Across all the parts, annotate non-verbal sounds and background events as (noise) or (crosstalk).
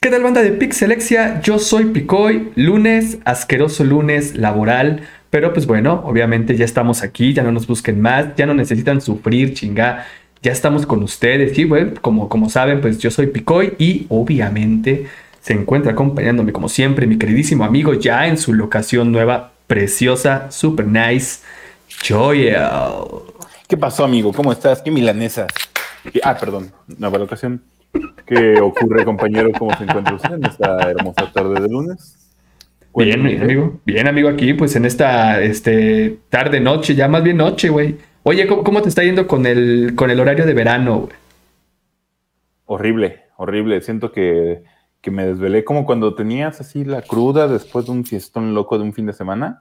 ¿Qué tal banda de Pixelexia? Yo soy Picoy, lunes, asqueroso lunes laboral, pero pues bueno, obviamente ya estamos aquí, ya no nos busquen más, ya no necesitan sufrir, chinga, ya estamos con ustedes, y bueno, como, como saben, pues yo soy Picoy y obviamente se encuentra acompañándome como siempre mi queridísimo amigo ya en su locación nueva, preciosa, super nice, Joel. ¿Qué pasó amigo? ¿Cómo estás? ¿Qué milanesas? Ah, perdón, nueva locación. ¿Qué ocurre, compañero? ¿Cómo se encuentra usted en esta hermosa tarde de lunes? Bien, amigo. Bien, amigo, aquí, pues en esta este, tarde, noche, ya más bien noche, güey. Oye, ¿cómo, te está yendo con el, con el horario de verano, güey? Horrible, horrible. Siento que, que me desvelé como cuando tenías así la cruda después de un fiestón loco de un fin de semana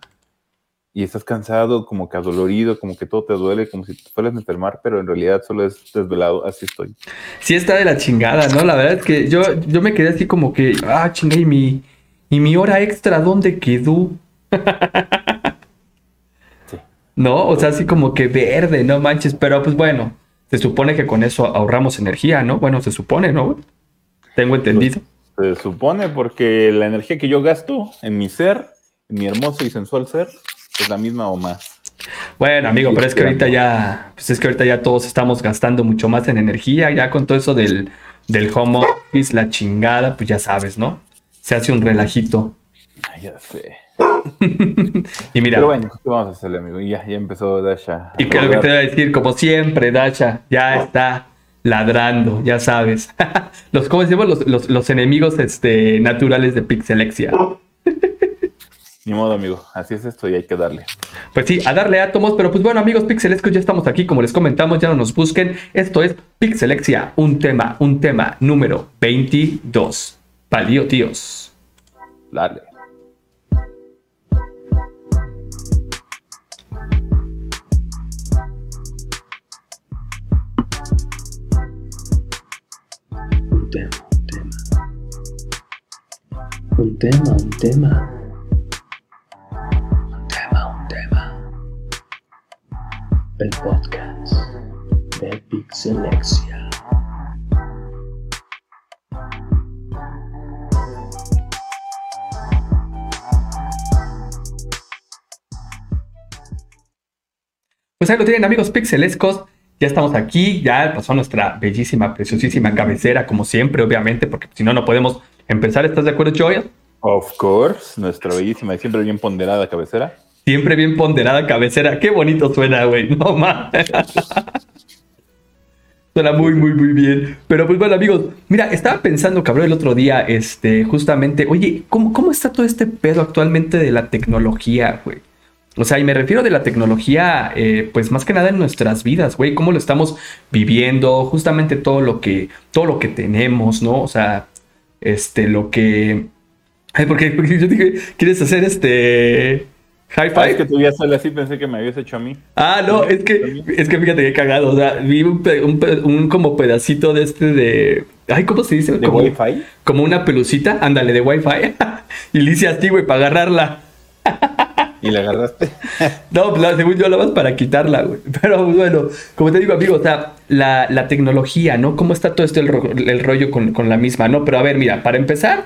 y estás cansado, como que adolorido, como que todo te duele, como si te fueras a enfermar, pero en realidad solo es desvelado, así estoy. Sí está de la chingada, ¿no? La verdad es que yo, yo me quedé así como que, ah, chinga, ¿y mi, y mi hora extra dónde quedó? sí. No, o sea, así como que verde, no manches, pero pues bueno, se supone que con eso ahorramos energía, ¿no? Bueno, se supone, ¿no? Tengo entendido. se supone porque la energía que yo gasto en mi ser, en mi hermoso y sensual ser, es la misma o más. Bueno, amigo, pero es que ahorita ya, pues es que ahorita ya todos estamos gastando mucho más en energía, ya con todo eso del, del home office, la chingada, pues ya sabes, ¿no? Se hace un relajito. Ay, ya sé. (laughs) y mira. Pero bueno, ¿qué vamos a hacerle, amigo? Ya, ya empezó Dasha. Y que lo que te voy a decir, como siempre, Dasha ya está ladrando, ya sabes. (laughs) los, ¿cómo decimos? Los, los, los enemigos este, naturales de Pixelexia. Ni modo, amigo. Así es esto y hay que darle. Pues sí, a darle átomos. Pero pues bueno, amigos pixelescos, ya estamos aquí. Como les comentamos, ya no nos busquen. Esto es Pixelexia, un tema, un tema número 22. Palío, tíos. Dale. Un tema, un tema. Un tema, un tema. Pixelexia. Pues ahí lo tienen amigos pixelescos. Ya estamos aquí, ya pasó nuestra bellísima, preciosísima cabecera, como siempre, obviamente, porque si no, no podemos empezar. ¿Estás de acuerdo, Joel? Of course, nuestra bellísima y siempre bien ponderada cabecera. Siempre bien ponderada cabecera. Qué bonito suena, güey. No mames. (laughs) Suena muy, muy, muy bien. Pero pues bueno, amigos, mira, estaba pensando, cabrón, el otro día, este, justamente, oye, ¿cómo, cómo está todo este pedo actualmente de la tecnología, güey? O sea, y me refiero de la tecnología, eh, pues más que nada en nuestras vidas, güey, cómo lo estamos viviendo, justamente todo lo que, todo lo que tenemos, ¿no? O sea, este, lo que... Ay, porque, porque yo dije, ¿quieres hacer este High five. es que tú ya sale así, pensé que me habías hecho a mí. Ah, no, es que, es que fíjate que cagado. O sea, vi un, un, como pedacito de este de. Ay, ¿cómo se dice? ¿De Wi-Fi? Como una pelucita, ándale, de Wi-Fi. (laughs) y le hice así, güey, para agarrarla. ¿Y la agarraste? (laughs) no, pues, según yo la vas para quitarla, güey. (laughs) Pero bueno, como te digo, amigo, o sea, la, la tecnología, ¿no? ¿Cómo está todo esto el, el rollo con, con la misma, no? Pero a ver, mira, para empezar,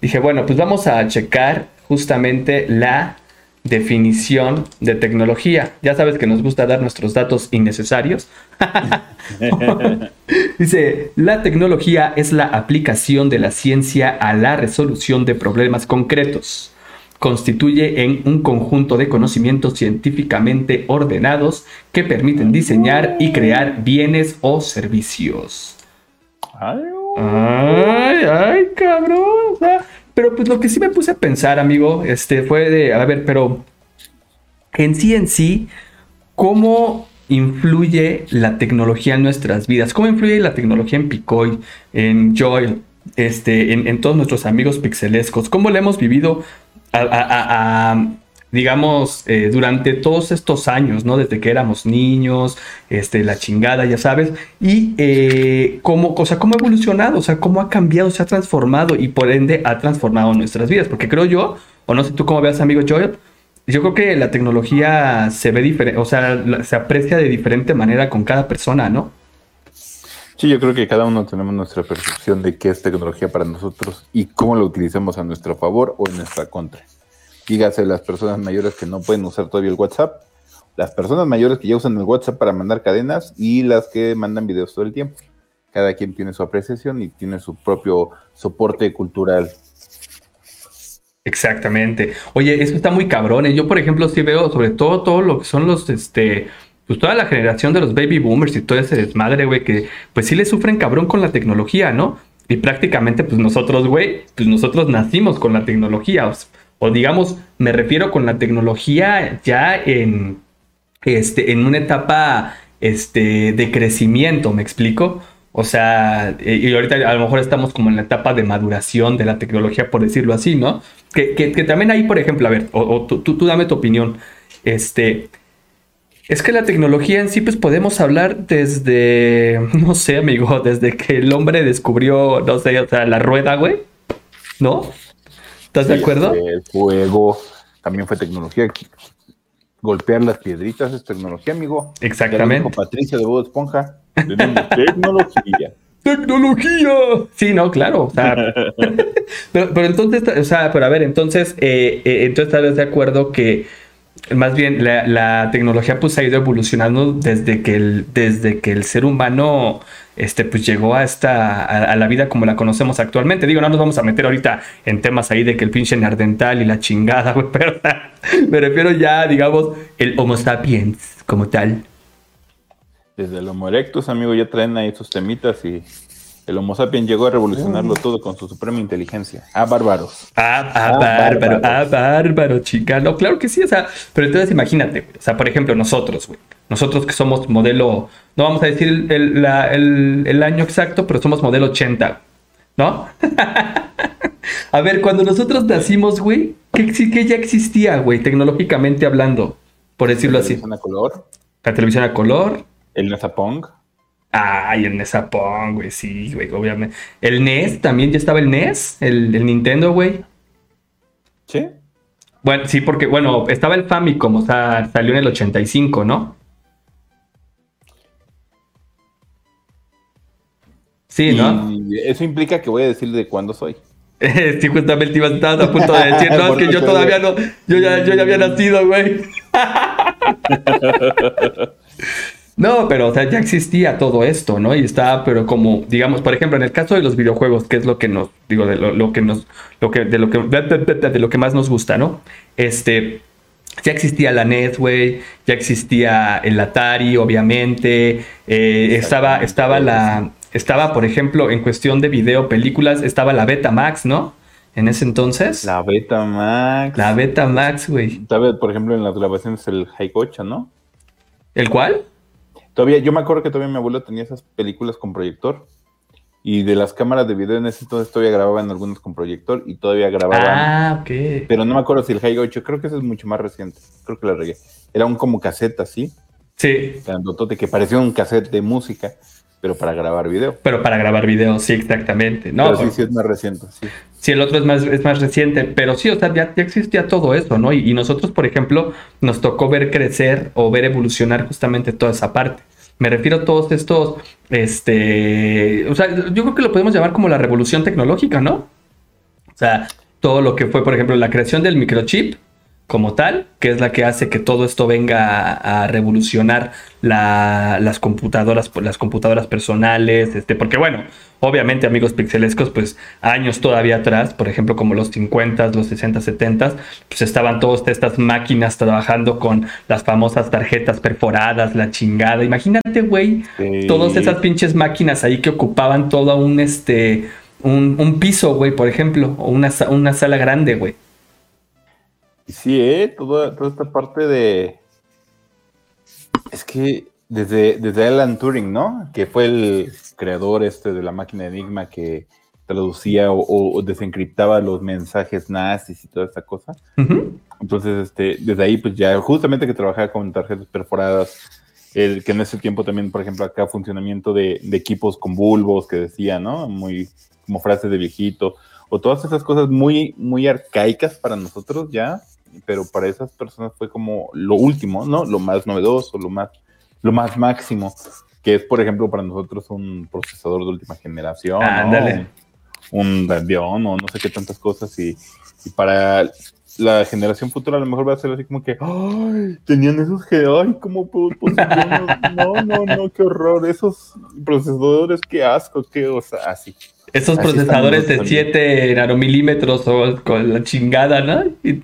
dije, bueno, pues vamos a checar justamente la definición de tecnología. Ya sabes que nos gusta dar nuestros datos innecesarios. (laughs) Dice, la tecnología es la aplicación de la ciencia a la resolución de problemas concretos. Constituye en un conjunto de conocimientos científicamente ordenados que permiten diseñar y crear bienes o servicios. Ay, ay, cabrón. Pero pues lo que sí me puse a pensar, amigo, este fue de, a ver, pero en sí en sí, ¿cómo influye la tecnología en nuestras vidas? ¿Cómo influye la tecnología en Picoy, en Joy, este, en, todos nuestros amigos pixelescos? ¿Cómo le hemos vivido a, digamos, eh, durante todos estos años, ¿no? Desde que éramos niños, este, la chingada, ya sabes, y eh, cómo, o sea, cómo ha evolucionado, o sea, cómo ha cambiado, se ha transformado y por ende ha transformado nuestras vidas, porque creo yo, o no sé tú cómo veas, amigo Joel, yo creo que la tecnología se ve diferente, o sea, se aprecia de diferente manera con cada persona, ¿no? Sí, yo creo que cada uno tenemos nuestra percepción de qué es tecnología para nosotros y cómo lo utilizamos a nuestro favor o en nuestra contra. Dígase las personas mayores que no pueden usar todavía el WhatsApp, las personas mayores que ya usan el WhatsApp para mandar cadenas y las que mandan videos todo el tiempo. Cada quien tiene su apreciación y tiene su propio soporte cultural. Exactamente. Oye, eso está muy cabrón. ¿eh? Yo, por ejemplo, sí veo sobre todo todo lo que son los, este, pues toda la generación de los baby boomers y todo ese desmadre, güey, que pues sí le sufren cabrón con la tecnología, ¿no? Y prácticamente, pues nosotros, güey, pues nosotros nacimos con la tecnología. O, digamos, me refiero con la tecnología ya en, este, en una etapa, este, de crecimiento, ¿me explico? O sea, eh, y ahorita a lo mejor estamos como en la etapa de maduración de la tecnología, por decirlo así, ¿no? Que, que, también ahí, por ejemplo, a ver, o, tú, tú dame tu opinión. Este, es que la tecnología en sí, pues podemos hablar desde, (laughs) no sé, amigo, desde que el hombre descubrió, no sé, o sea, la rueda, güey. ¿No? ¿Estás de acuerdo? El fuego también fue tecnología. Golpear las piedritas es tecnología, amigo. Exactamente. dijo Patricia de Bob Esponja. Tenemos (laughs) tecnología. ¡Tecnología! Sí, no, claro. O sea, (laughs) pero, pero entonces, o sea, pero a ver, entonces, eh, eh, entonces estás de acuerdo que más bien la, tecnología pues ha ido evolucionando desde que el, desde que el ser humano este, pues llegó a esta, a, la vida como la conocemos actualmente. Digo, no nos vamos a meter ahorita en temas ahí de que el pinche neandertal y la chingada, (laughs) güey, pero me refiero ya, digamos, el Homo sapiens como tal. Desde el Homo erectus, amigo, ya traen ahí sus temitas y el Homo sapiens llegó a revolucionarlo todo con su suprema inteligencia. Ah, bárbaros. Ah, ah, Ah, bárbaro, ah, bárbaro, chica. No, claro que sí, o sea, pero entonces imagínate, güey, o sea, por ejemplo, nosotros, güey, nosotros que somos modelo, no vamos a decir el, el- la- el- el año exacto, pero somos modelo 80, ¿no? (laughs) a ver, cuando nosotros nacimos, güey, ¿qué, qué ya existía, güey, tecnológicamente hablando? Por decirlo así. Televisión a color, La televisión a color. el Nezapong. Ay, el Nesapón, güey, sí, güey, obviamente. El NES, también ya estaba el NES, el, el Nintendo, güey. ¿Sí? Bueno, sí, porque, bueno, estaba el Famicom, o sea, salió en el 85, ¿no? Sí, ¿no? Y eso implica que voy a decir de cuándo soy. (laughs) sí, justamente iba estar a punto de decir, (laughs) no, es que yo todavía no, yo ya, yo ya había nacido, güey. (laughs) No, pero o sea, ya existía todo esto, ¿no? Y estaba, pero como, digamos, por ejemplo, en el caso de los videojuegos, que es lo que nos, digo, de lo, lo que nos, lo que, de lo que, de lo que más nos gusta, ¿no? Este, ya existía la NES, güey, ya existía el Atari, obviamente, eh, estaba, estaba la, estaba, por ejemplo, en cuestión de video, películas, estaba la Betamax, ¿no? En ese entonces. La Betamax. La Betamax, güey. Todavía, por ejemplo, en las grabaciones el Haikocha, ¿no? ¿El cuál? Todavía, yo me acuerdo que todavía mi abuelo tenía esas películas con proyector. Y de las cámaras de video en ese entonces todavía grababan algunas con proyector y todavía grababan. Ah, ok. Pero no me acuerdo si el Hi 8, creo que ese es mucho más reciente. Creo que la regué. Era un como cassette así, Sí, grandotote, que parecía un cassette de música, pero para grabar video. pero para grabar videos, sí, exactamente. No, pero sí, sí es más reciente, sí. sí, el otro es más, es más reciente, pero sí, o sea, ya, ya existía todo eso, ¿no? Y, y nosotros, por ejemplo, nos tocó ver crecer o ver evolucionar justamente toda esa parte. Me refiero a todos estos, este, o sea, yo creo que lo podemos llamar como la revolución tecnológica, ¿no? O sea, todo lo que fue, por ejemplo, la creación del microchip como tal, que es la que hace que todo esto venga a, a revolucionar la- las computadoras, las computadoras personales, este, porque bueno, obviamente amigos pixelescos, pues años todavía atrás, por ejemplo, como los 50, los 60, 70, pues estaban todas estas máquinas trabajando con las famosas tarjetas perforadas, la chingada. Imagínate, güey, Sí. todas esas pinches máquinas ahí que ocupaban todo un este un, un piso, güey, por ejemplo, o una, una sala grande, güey. Sí, ¿eh? Toda, toda esta parte de... Es que desde, desde Alan Turing, ¿no? Que fue el creador este de la máquina Enigma que traducía o, o desencriptaba los mensajes nazis y toda esta cosa. Entonces, este, desde ahí, pues ya, justamente que trabajaba con tarjetas perforadas, el que en ese tiempo también, por ejemplo, acá funcionamiento de, de equipos con bulbos que decía, ¿no? Muy como frases de viejito, o todas esas cosas muy, muy arcaicas para nosotros ya, pero para esas personas fue como lo último, ¿no? Lo más novedoso, lo más, lo más máximo. que es, por ejemplo, para nosotros un procesador de última generación, ¿no? Ándale. un, Radeon o no sé qué tantas cosas y, y para la generación futura a lo mejor va a ser así como que, ay, tenían esos que, ay, ¿cómo puedo? (laughs) No, no, no, qué horror, esos procesadores, qué asco, qué, o sea, así. Esos Así procesadores de estamos 7 nanomilímetros o con la chingada, ¿no? Y-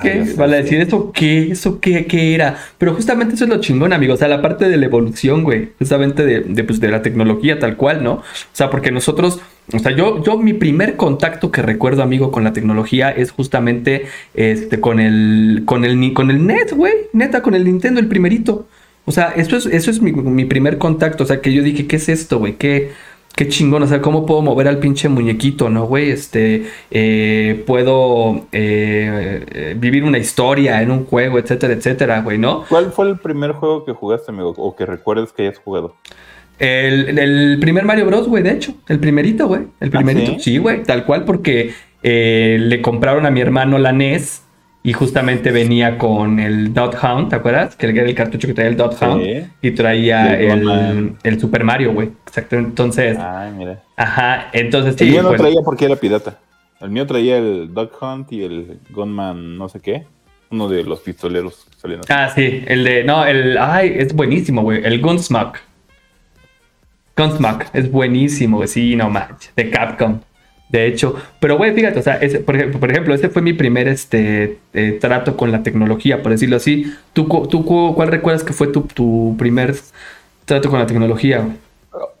¿Qué? Sí. decir, ¿eso qué? ¿Eso qué, qué era? Pero justamente eso es lo chingón, amigo. O sea, la parte de la evolución, güey. Justamente de, de, pues, de la tecnología tal cual, ¿no? O sea, porque nosotros, o sea, yo, yo mi primer contacto que recuerdo, amigo, con la tecnología es justamente este, con el, con el, con el NES, güey. Neta, con el Nintendo, el primerito. O sea, eso es, eso es mi, mi primer contacto. O sea, que yo dije, ¿qué es esto, güey? ¿Qué, qué chingón? O sea, ¿cómo puedo mover al pinche muñequito, no, güey? Este, eh, puedo eh, vivir una historia en un juego, etcétera, etcétera, güey, ¿no? ¿Cuál fue el primer juego que jugaste, amigo? O que recuerdes que hayas jugado. El, el primer Mario Bros, güey, de hecho. El primerito, güey. El primerito. sí? sí, güey, tal cual, porque eh, le compraron a mi hermano la NES y justamente venía con el Dot Hound, ¿te acuerdas? Que era el cartucho que traía el Dot Sí. Hound y traía Y el el, Super Mario, güey. Exacto. Entonces, Ay, mira. ajá, entonces el sí. mío no pues, traía porque era pirata. El mío traía el Duck Hunt y el Gunman no sé qué. Uno de los pistoleros. Ah, sí, el de. No, el. Ay, es buenísimo, güey. El Gunsmoke. Gunsmoke es buenísimo, güey. Sí, no manches. De Capcom. De hecho. Pero, güey, fíjate, o sea, ese, por, ejemplo, por ejemplo, ese fue mi primer este, eh, trato con la tecnología, por decirlo así. ¿Tú, cu- tú cu- cuál recuerdas que fue tu, tu primer trato con la tecnología?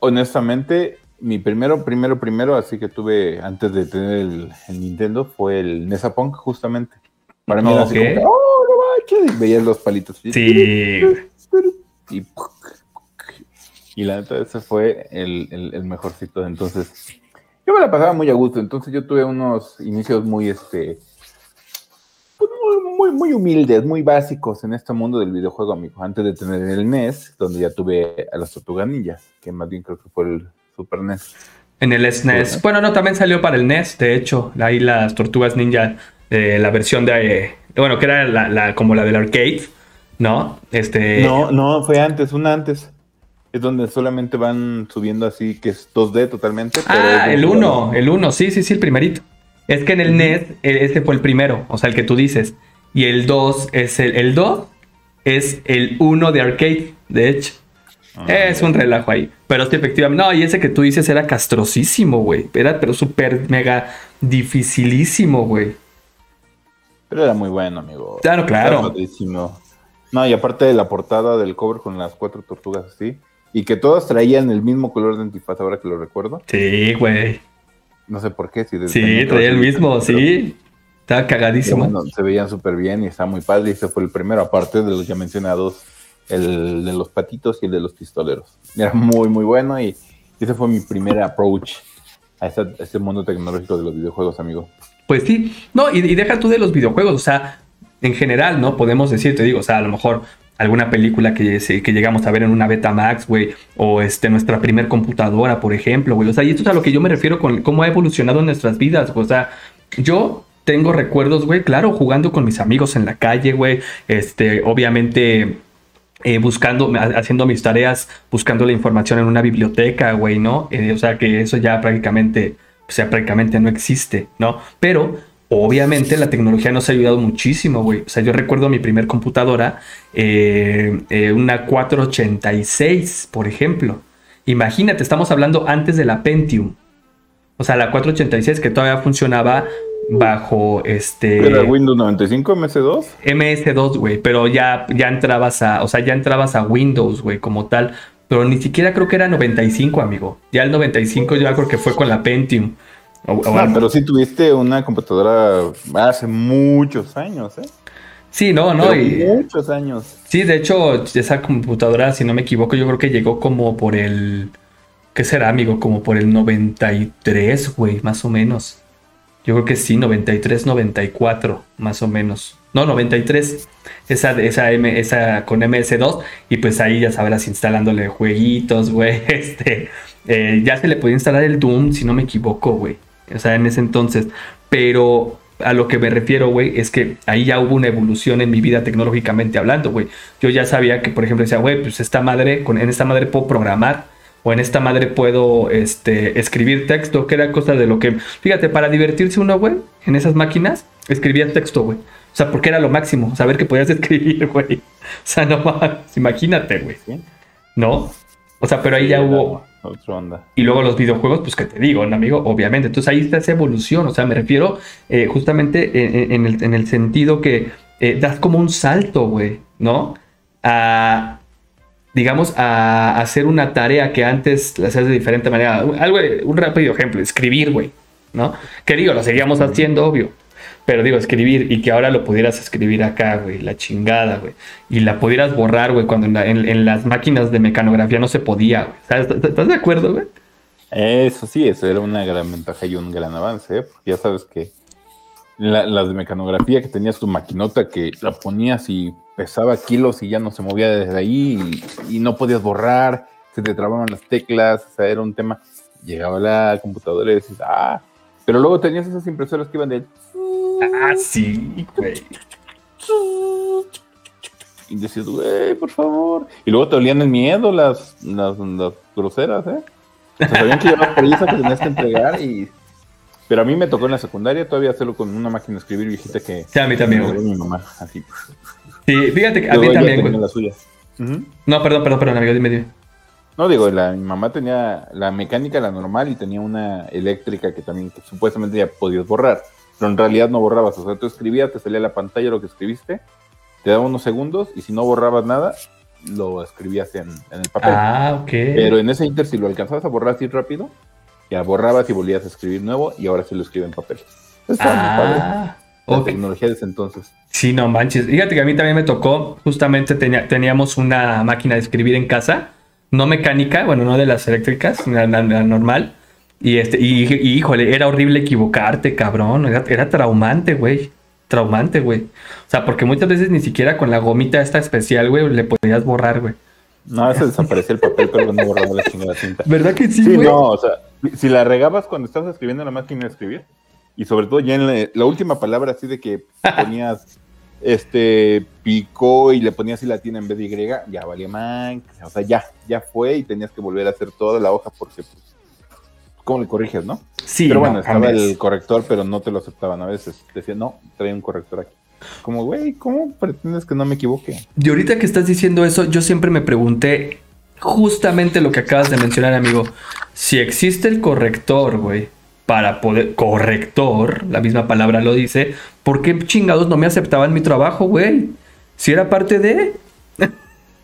Honestamente, mi primero, primero, primero, así que tuve antes de tener el, el Nintendo, fue el Nesapunk, justamente. Para mí era así como que, ¡oh, no manches! Y veías los palitos. Sí, y la neta, ese fue el, el, el mejorcito. Entonces, yo me la pasaba muy a gusto. Entonces, yo tuve unos inicios muy, este, pues, muy, muy, muy humildes, muy básicos en este mundo del videojuego, amigo. Antes de tener el NES, donde ya tuve a las Tortugas Ninja, que más bien creo que fue el Super NES. En el SNES. Ajá. Bueno, no, también salió para el NES, de hecho. Ahí las Tortugas Ninja, eh, la versión de. eh, bueno, que era la, la- como la del arcade, ¿no? Este. No, no, fue antes, una antes. Es donde solamente van subiendo así, que es 2D totalmente. pero Ah, el un 1, jugador. el 1, sí, sí, sí, el primerito. Es que en el NES, eh, ese fue el primero, o sea, el que tú dices. Y el 2 es el. El 2 es el 1 de arcade, de hecho. Ah, es un relajo ahí. Pero sí, efectivamente. No, y ese que tú dices era castrosísimo, güey. Era, pero súper mega dificilísimo, güey. Pero era muy bueno, amigo. Claro, claro. Era. No, y aparte de la portada del cover con las cuatro tortugas así, y que todas traían el mismo color de antifaz, ahora que lo recuerdo. Sí, güey. No sé por qué. Si Sí, traía el mismo, sí. Estaba cagadísimo. bueno, se veían súper bien y está muy padre. Y ese fue el primero, aparte de los ya mencionados, el de los patitos y el de los pistoleros. Era muy, muy bueno y ese fue mi primer approach a, esta- a este mundo tecnológico de los videojuegos, amigo. Pues sí, no, y, y deja tú de los videojuegos, o sea, en general, ¿no? Podemos decir, te digo, o sea, a lo mejor alguna película que, que llegamos a ver en una Betamax, güey, o este, nuestra primer computadora, por ejemplo, güey, o sea, y esto es a lo que yo me refiero con cómo ha evolucionado nuestras vidas, o sea, yo tengo recuerdos, güey, claro, jugando con mis amigos en la calle, güey, este, obviamente eh, buscando, ha- haciendo mis tareas, buscando la información en una biblioteca, güey, ¿no? Eh, o sea que eso ya prácticamente, o sea, prácticamente no existe, ¿no? Pero obviamente la tecnología nos ha ayudado muchísimo, güey. O sea, yo recuerdo mi primer computadora, eh, eh, una 486, por ejemplo. Imagínate, estamos hablando antes de la Pentium. O sea, la 486 que todavía funcionaba bajo este... ¿Era Windows 95 MS2? MS2, güey, pero ya, ya entrabas a, o sea, ya entrabas a Windows, güey, como tal. Pero ni siquiera creo que era 95, amigo. Ya el 95 yo creo que fue con la Pentium. O- o No, algo. pero sí tuviste una computadora hace muchos años, ¿eh? sí, no, no. Pero y- muchos años. sí, de hecho, esa computadora, si no me equivoco, yo creo que llegó como por el, ¿qué será, amigo? Como por el 93, güey, más o menos. Yo creo que sí, 93, 94, más o menos. No, 93. Esa, esa, M, esa con MS2. Y pues ahí ya sabrás instalándole jueguitos, güey. (laughs) Este, eh, ya se le podía instalar el Doom, si no me equivoco, güey. O sea, en ese entonces. Pero a lo que me refiero, güey, es que ahí ya hubo una evolución en mi vida tecnológicamente hablando, güey. Yo ya sabía que, por ejemplo, decía, güey, pues esta madre, con, en esta madre puedo programar o en esta madre puedo este, escribir texto, que era cosa de lo que, fíjate, para divertirse uno, güey, en esas máquinas, escribía texto, güey. O sea, porque era lo máximo, saber que podías (laughs) escribir, güey. O sea, no más, imagínate, güey. ¿No? O sea, pero ahí ya hubo... Otra onda. Y luego los videojuegos, pues que te digo, ¿no, amigo, obviamente. Entonces ahí está esa evolución. O sea, me refiero eh, justamente en, en el, en el sentido que eh, das como un salto, güey, ¿no? A, digamos, a hacer una tarea que antes la hacías de diferente manera. Algo, un rápido ejemplo, escribir, güey, ¿no? Que digo, lo seguíamos haciendo, obvio. Pero digo, escribir y que ahora lo pudieras escribir acá, güey, la chingada, güey. Y la pudieras borrar, güey, cuando en, la- en- en las máquinas de mecanografía no se podía, güey. ¿Estás, de acuerdo, güey? Eso sí, eso era una gran ventaja y un gran avance, ¿eh? porque ya sabes que la- las de mecanografía que tenías tu maquinota que la ponías y pesaba kilos y ya no se movía desde ahí y, y no podías borrar, se te trababan las teclas, o sea, era un tema. Llegaba la computadora y decías, ah, pero luego tenías esas impresoras que iban de Ah, sí, güey. y decías, güey, por favor. Y luego te olían el miedo las, las, las groseras, ¿eh? O sea, sabían que llevabas prisa que tenías que entregar y... Pero a mí me tocó en la secundaria todavía hacerlo con una máquina de escribir viejita que... Sí, a mí también, güey. mi mamá, así. Sí, fíjate que a mí también, güey. la suya. No, perdón, perdón, perdón, amigo, dime, dime. No, digo, la, mi mamá tenía la mecánica, la normal, y tenía una eléctrica que también que supuestamente ya podías borrar, pero en realidad no borrabas. O sea, tú escribías, te salía la pantalla lo que escribiste, te daba unos segundos, y si no borrabas nada, lo escribías en, en el papel. Ah, ok. Pero en ese inter, si lo alcanzabas a borrar así rápido, ya borrabas y volvías a escribir nuevo, y ahora sí lo escribe en papel. Está muy padre. Ah, La tecnología de ese entonces. Sí, no manches. Fíjate que a mí también me tocó, justamente tenía- teníamos una máquina de escribir en casa, no mecánica, bueno, no de las eléctricas, la, la- la normal. Y este, y, y, híjole, era horrible equivocarte, cabrón. Era, era traumante, güey. Traumante, güey. O sea, porque muchas veces ni siquiera con la gomita esta especial, güey, le podías borrar, güey. No, se desaparecía el papel, pero no borraba la chingada cinta. ¿Verdad que sí, Sí, güey? no, o sea, si la regabas cuando estabas escribiendo en la máquina de escribir, y sobre todo ya en la, la última palabra así de que (laughs) ponías este picó y le ponías y latina en vez de Y, ya valía man, o sea, ya, ya fue y tenías que volver a hacer toda la hoja porque pues, ¿cómo le corriges, no? Sí, pero no, bueno, estaba el corrector, pero no te lo aceptaban a veces. Decían, no, trae un corrector aquí. Como, güey, ¿cómo pretendes que no me equivoque? Y ahorita que estás diciendo eso, yo siempre me pregunté justamente lo que acabas de mencionar, amigo. Si existe el corrector, güey, para poder... Corrector, la misma palabra lo dice. ¿Por qué chingados no me aceptaban mi trabajo, güey? Si era parte de...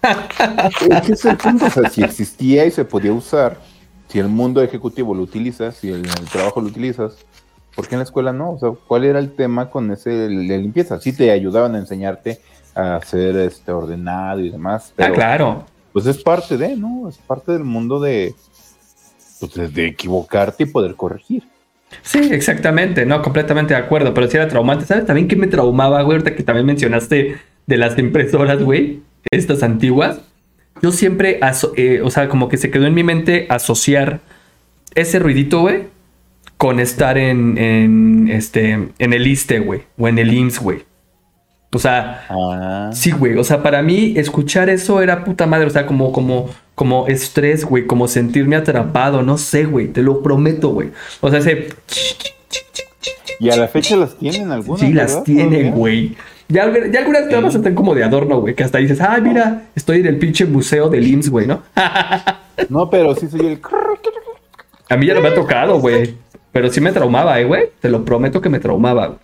Que es el punto, o sea, si existía y se podía usar, si el mundo ejecutivo lo utilizas, si el, el trabajo lo utilizas, ¿por qué en la escuela no? O sea, ¿cuál era el tema con ese de limpieza? Sí te ayudaban a enseñarte a ser este ordenado y demás, pero ah, claro. pues es parte de, ¿no? Es parte del mundo de, pues, de- equivocarte y poder corregir. Sí, exactamente, no, completamente de acuerdo, pero si era traumante. ¿Sabes también qué me traumaba, güey? Ahorita que también mencionaste de las impresoras, güey, estas antiguas. Yo siempre, eh, o sea, como que se quedó en mi mente asociar ese ruidito, güey, con estar en, en, este, en el ISTE, güey, o en el IMSS, güey. O sea, Ah, Sí, güey. O sea, para mí escuchar eso era puta madre. O sea, como, como, como estrés, güey. Como sentirme atrapado. No sé, güey. Te lo prometo, güey. O sea, ese. y a la fecha las tienen algunas. Sí, las tienen, güey. Ya, ya algunas más están como de adorno, güey. Que hasta dices, ay, mira, estoy en el pinche museo del IMSS, güey, ¿no? No, pero sí soy el. A mí ya no me ha tocado, güey. Pero sí me traumaba, eh, güey. Te lo prometo que me traumaba. güey.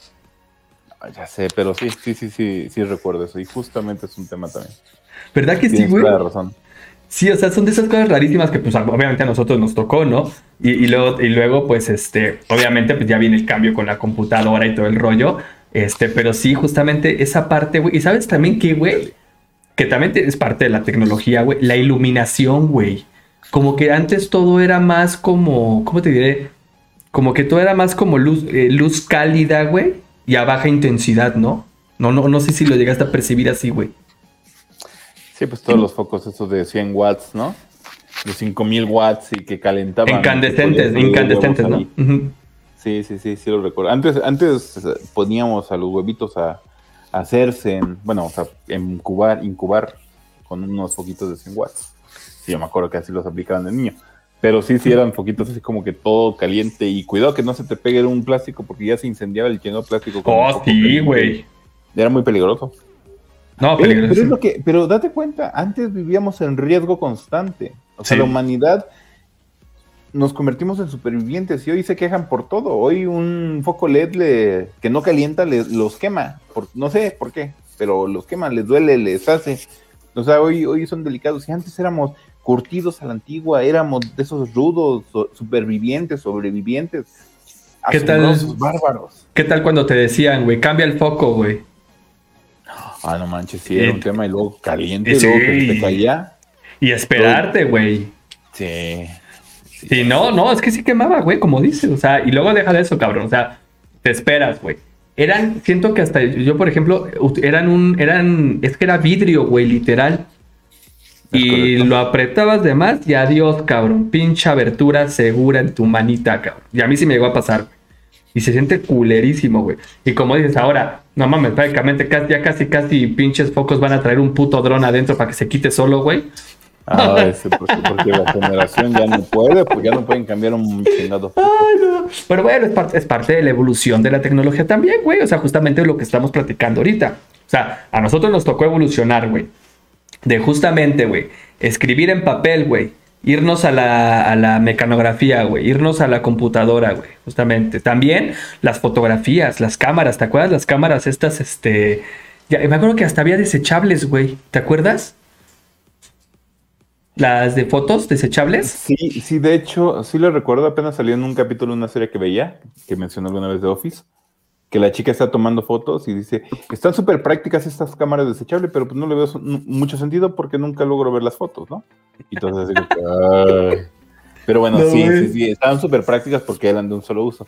Ah, Ya sé, pero sí, sí, sí, sí, sí recuerdo eso. Y justamente es un tema también. ¿Verdad que sí, güey? razón. Sí, o sea, son de esas cosas rarísimas que pues obviamente a nosotros nos tocó, ¿no? Y, y luego, y luego, pues, este, obviamente, pues ya viene el cambio con la computadora y todo el rollo. Este, pero sí, justamente esa parte, güey. Y sabes también que, güey, que también es parte de la tecnología, güey, la iluminación, güey. Como que antes todo era más como, ¿cómo te diré? Como que todo era más como luz, eh, luz cálida, güey, y a baja intensidad, ¿no? No, no, no sé si lo llegaste a percibir así, güey. Sí, pues todos los focos esos de 100 watts, ¿no? De 5000 watts y que calentaban. Incandescentes, incandescentes, ¿no? ahí. Sí, sí, sí, sí lo recuerdo. Antes, antes poníamos a los huevitos a, a hacerse, en, bueno, o sea, en incubar, incubar con unos foquitos de 100 watts. Sí, yo me acuerdo que así los aplicaban de niño. Pero sí, sí eran foquitos así como que todo caliente y cuidado que no se te pegue un plástico porque ya se incendiaba el lleno plástico. Oh, sí, güey. Era muy peligroso. No, Eh, pero, es peligroso. lo que, pero date cuenta, antes vivíamos en riesgo constante. O sea, Sí. la humanidad nos convertimos en supervivientes y hoy se quejan por todo. Hoy un foco LED le- que no calienta les, los quema. Por, no sé por qué, pero los quema, les duele, les hace. O sea, hoy, hoy son delicados. Y antes éramos curtidos a la antigua, éramos de esos rudos, so- supervivientes, sobrevivientes. ¿Qué tal? bárbaros. ¿Qué tal cuando te decían, güey, cambia el foco, güey? Ah, no manches, sí, era un Eh, tema y luego caliente, sí. luego que te caía. Y esperarte, güey. Sí. Sí, no, no, es que sí quemaba, güey, como dices. O sea, y luego deja de eso, cabrón. O sea, te esperas, güey. Eran, siento que hasta yo, por ejemplo, eran un, eran, es que era vidrio, güey, literal. Es Y correcto. lo apretabas de más y adiós, cabrón. Pinche abertura segura en tu manita, cabrón. Y a mí sí me llegó a pasar, güey. Y se siente culerísimo, güey. Y como dices ahora, no mames, prácticamente casi, ya casi, casi pinches focos van a traer un puto dron adentro para que se quite solo, güey. Ah, ese, porque, porque la generación ya no puede, pues ya no pueden cambiar un chingado. Ay, no. Pero bueno, es parte, es parte de la evolución de la tecnología también, güey. O sea, justamente lo que estamos platicando ahorita. O sea, a nosotros nos tocó evolucionar, güey. De justamente, güey, escribir en papel, güey. Irnos a la, a la mecanografía, güey. Irnos a la computadora, güey. Justamente. También las fotografías, las cámaras. ¿Te acuerdas? Las cámaras estas, este... Ya, me acuerdo que hasta había desechables, güey. ¿Te acuerdas? Las de fotos desechables. Sí, sí, de hecho, sí lo recuerdo, apenas salió en un capítulo de una serie que veía, que mencioné alguna vez de Office, que la chica está tomando fotos y dice, están súper prácticas estas cámaras desechables, pero pues no le veo mucho sentido porque nunca logro ver las fotos, ¿no? Y entonces así. (laughs) Pero bueno, No, sí, sí, sí, estaban súper prácticas porque eran de un solo uso.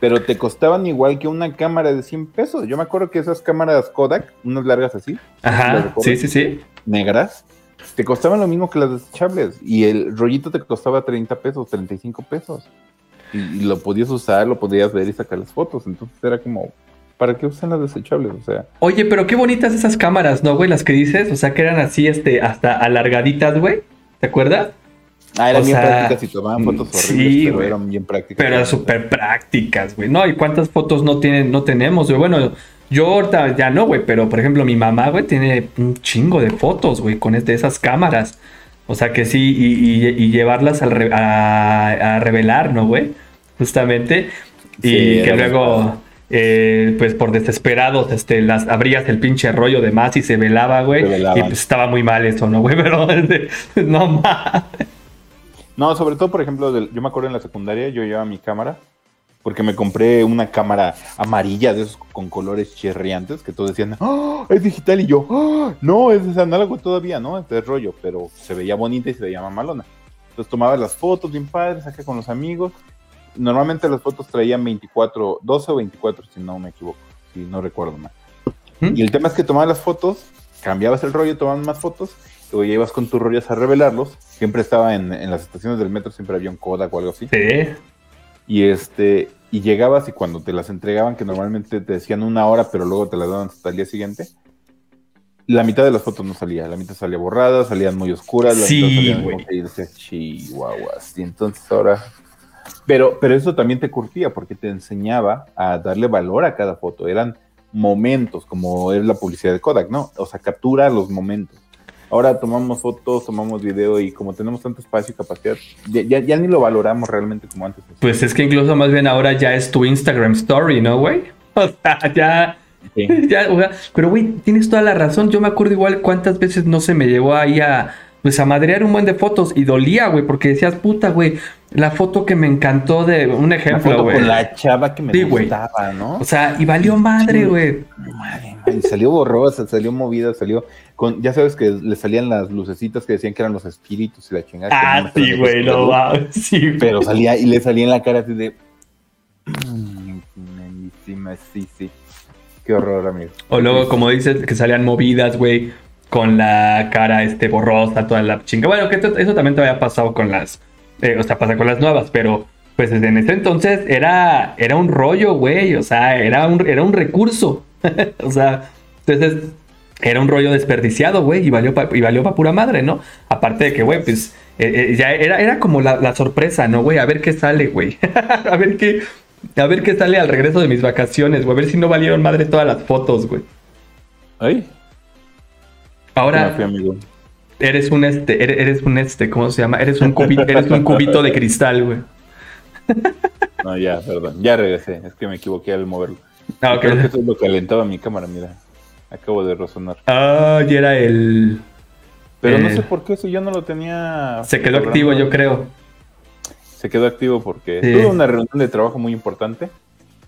Pero te costaban igual que una cámara de 100 pesos. Yo me acuerdo que esas cámaras Kodak, unas largas así, ¿Lo Ajá. Sí, sí, sí. negras, te costaban lo mismo que las desechables. Y el rollito te costaba 30 pesos, 35 pesos. Y, lo podías usar, lo podías ver y sacar las fotos. Entonces era como, ¿para qué usan las desechables? O sea, Oye, pero qué bonitas esas cámaras, ¿no, güey? Las que dices, o sea, que eran así, este, hasta alargaditas, güey. ¿Te acuerdas? Ah, eran O bien sea, prácticas y tomaban fotos sí, horribles, pero güey. eran bien prácticas. Pero eran súper prácticas, güey. No, ¿y cuántas fotos no tienen, no tenemos, güey? Bueno, yo ahorita ya no, güey, pero por ejemplo, mi mamá, güey, tiene un chingo de fotos, güey, con este, esas cámaras. O sea que sí, y, y- y llevarlas al re- a, a revelar, ¿no, güey? Justamente. Y Sí, que luego, eh, pues por desesperados, este, las abrías el pinche rollo de más y se velaba, güey. Y pues estaba muy mal eso, ¿no, güey? (laughs) Pero (laughs) no más. No, sobre todo, por ejemplo, del- yo me acuerdo en la secundaria, yo llevaba mi cámara, porque me compré una cámara amarilla de esos con colores chirriantes, que todos decían, ¡Ah, es digital, y yo, ¡Ah, no, es análogo todavía, ¿no? Este rollo, pero se veía bonita y se veía mamalona. Entonces tomaba las fotos bien padres, acá con los amigos. Normalmente las fotos traían 24, 12 o 24, si no me equivoco, si no recuerdo mal. ¿Mm? Y el tema es que tomabas las fotos, cambiabas el rollo, tomaban más fotos, ya ibas con tus rollos a revelarlos. Siempre estaba en, en las estaciones del metro, siempre había un Kodak o algo así. Sí. Y este, y llegabas y cuando te las entregaban, que normalmente te decían una hora, pero luego te las daban hasta el día siguiente, la mitad de las fotos no salía, la mitad salía borrada, salían muy oscuras, la Sí, mitad salían como que chihuahuas. Y entonces ahora. Pero, pero eso también te curtía porque te enseñaba a darle valor a cada foto. Eran momentos, como es la publicidad de Kodak, ¿no? O sea, captura los momentos. Ahora tomamos fotos, tomamos video y como tenemos tanto espacio y capacidad, ya, ya, ya ni lo valoramos realmente como antes. Pues es que incluso más bien ahora ya es tu Instagram Story, ¿no, güey? (laughs) O sea, ya, Sí. (laughs) ya, o sea, pero güey, tienes toda la razón. Yo me acuerdo igual cuántas veces no se me llevó ahí a, pues a madrear un buen de fotos y dolía, güey, porque decías, puta, güey, la foto que me encantó de un La ejemplo, foto güey. con la chava que me Sí, gustaba, ¿no? O sea, y valió madre, güey. Madre, madre, salió borrosa, salió movida, salió con, ya sabes que le salían las lucecitas que decían que eran los espíritus y la chingada. Ah, sí, güey, no va. Sí. Pero salía y le salía en la cara así de. "Mm, Sí, sí. Qué horror, amigo. O luego, como dices, que salían movidas, güey, con la cara este borrosa, toda la chinga. Bueno, que eso también te había pasado con las, eh, o sea, pasa con las nuevas, pero pues en ese entonces era, era un rollo, güey. O sea, era un, era un recurso. (laughs) o sea, entonces era un rollo desperdiciado, güey. Y valió para pa pura madre, ¿no? Aparte de que, güey, pues eh, eh, ya era, era como la, la sorpresa, ¿no, güey? A ver qué sale, güey. (laughs) a ver qué. A ver qué sale al regreso de mis vacaciones, güey. A ver si no valieron madre todas las fotos, güey. Ay, Ahora, me fui, amigo. Eres un este, eres, eres un este, ¿cómo se llama? Eres un cubito, eres un cubito de cristal, güey. (laughs) No, ya, perdón. Ya regresé. Es que me equivoqué al moverlo. Ah. Creo que eso es lo que alentaba mi cámara, mira. Acabo de resonar. Ah, y era el. Pero no Eh, sé por qué eso yo no lo tenía. Se quedó activo, yo creo. Se quedó activo porque Sí. tuve una reunión de trabajo muy importante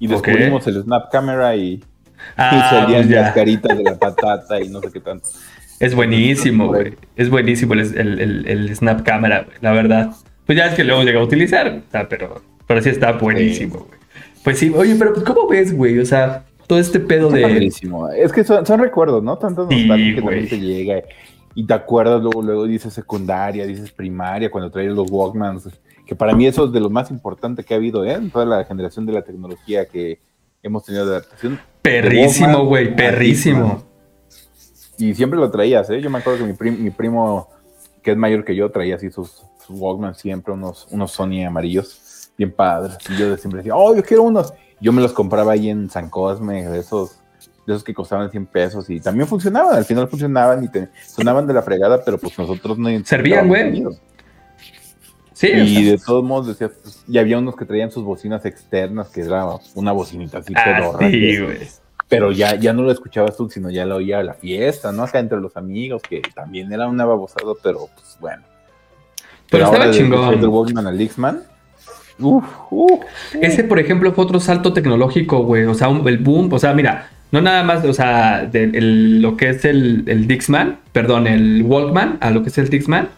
y descubrimos el Snap Camera y, y Ah, salían pues ya. las caritas de la patata y no sé qué tanto. Es buenísimo, güey. Es buenísimo el, el, el- Snap Camera, güey, la verdad. Pues ya es que luego llega a utilizar, o sea, pero, pero sí está buenísimo, güey. Pues sí, oye, pero pues, ¿cómo ves, güey? O sea, todo este pedo Está de. padrísimo. Es que son, son recuerdos, ¿no? Tanto Sí, que también te llega y te acuerdas luego, luego dices secundaria, dices primaria, cuando traías los Walkmans, que para mí eso es de lo más importante que ha habido ¿eh? en toda la generación de la tecnología que hemos tenido de adaptación. Perrísimo, güey, perrísimo. Y siempre lo traías, ¿eh? Yo me acuerdo que mi, prim- mi primo, que es mayor que yo, traía así sus, sus Walkman siempre, unos, unos Sony amarillos, bien padres. Y yo siempre decía, oh, yo quiero unos. Yo me los compraba ahí en San Cosme, de esos, de esos que costaban 100 pesos y también funcionaban, al final funcionaban y te, sonaban de la fregada, pero pues nosotros no Servían, güey. Sí, Y de todos modos decía, pues, y había unos que traían sus bocinas externas, que era una bocinita así ah, sí. Pero ya, ya no lo escuchabas tú, sino ya lo oía a la fiesta, ¿no? Acá entre los amigos, que también era una babosada, pero pues bueno. Pero estaba ahora de- chingón. Walkman al Dixman, uf, uf, Ese, por ejemplo, fue otro salto tecnológico, güey. O sea, un- el boom. O sea, mira, no nada más, o sea, de el- lo que es el, el Dixman, perdón, el Walkman, a lo que es el Dixman,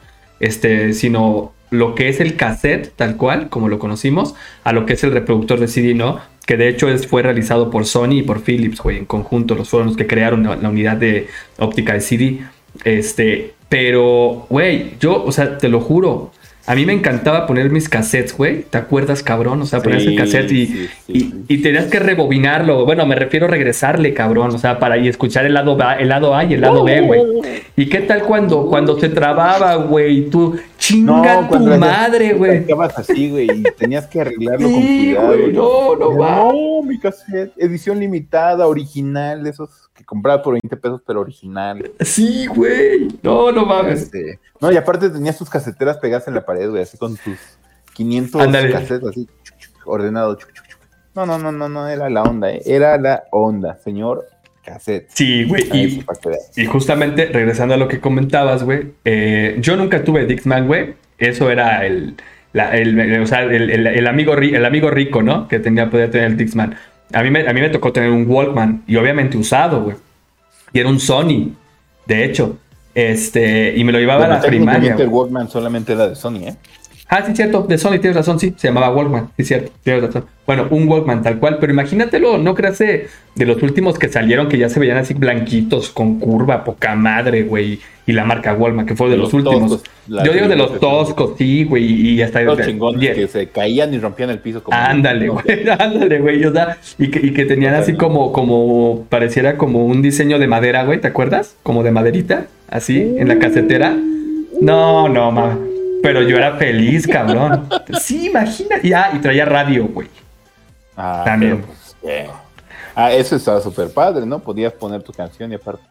este, sino lo que es el cassette, tal cual, como lo conocimos, a lo que es el reproductor de CD, ¿no? Que de hecho es, fue realizado por Sony y por Philips, güey, en conjunto. Los fueron los que crearon la, la unidad de óptica de CD. Este, pero, güey, yo, o sea, te lo juro. A mí me encantaba poner mis cassettes, güey. ¿Te acuerdas, cabrón? O sea, poner ese Sí, cassette y, sí, sí, y, y tenías que rebobinarlo. Bueno, me refiero a regresarle, cabrón. O sea, para y escuchar el lado, A, el lado A y el lado B, güey. ¿Y qué tal cuando, cuando se trababa, güey? Tú, chinga tu madre, güey. Así, güey, y tenías que arreglarlo con cuidado. güey, no, no va. No, mi cassette, edición limitada, original, de esos que compraba por 20 pesos, pero original. Sí, güey. No, no mames. Este, no, y aparte tenías tus caseteras pegadas en la pared, güey, así con tus 500 Ándale. cassettes así, chuc, chuc, ordenado. chuc. No, no, no, no, no, era la onda, eh, era la onda, señor cassette. Sí, güey. Y, justamente, regresando a lo que comentabas, güey, eh, yo nunca tuve Dixman, güey. Eso era el, la- el, o sea, el, amigo, ri- el amigo rico, ¿no? Que tenía, podía tener el Dixman. A mí, me, a mí me tocó tener un Walkman y obviamente usado, güey. Y era un Sony, de hecho. Este, y me lo llevaba Bueno, a la primaria. el. Walkman solamente era de Sony, ¿eh? Ah, sí, cierto, de Sony, tienes razón, sí, se llamaba Walkman, sí, cierto, tienes razón. Bueno, un Walkman tal cual, pero imagínatelo, no creas de, los últimos que salieron que ya se veían así blanquitos, con curva, poca madre, güey, y la marca Walkman, que fue de, De los, los últimos. toscos, Yo digo de los toscos, sí, güey, y hasta... Los chingones que se caían y rompían el piso. Como Ándale, no, güey, (laughs) ándale, güey, o sea, y que, y que tenían así como, como, pareciera como un diseño de madera, güey, ¿te acuerdas? Como de maderita, así, en la casetera. No, no, ma. Pero yo era feliz, cabrón. Sí, imagina. Y, ah, y traía radio, güey. Ah, También. pues, eh. Ah, eso estaba súper padre, ¿no? Podías poner tu canción y aparte.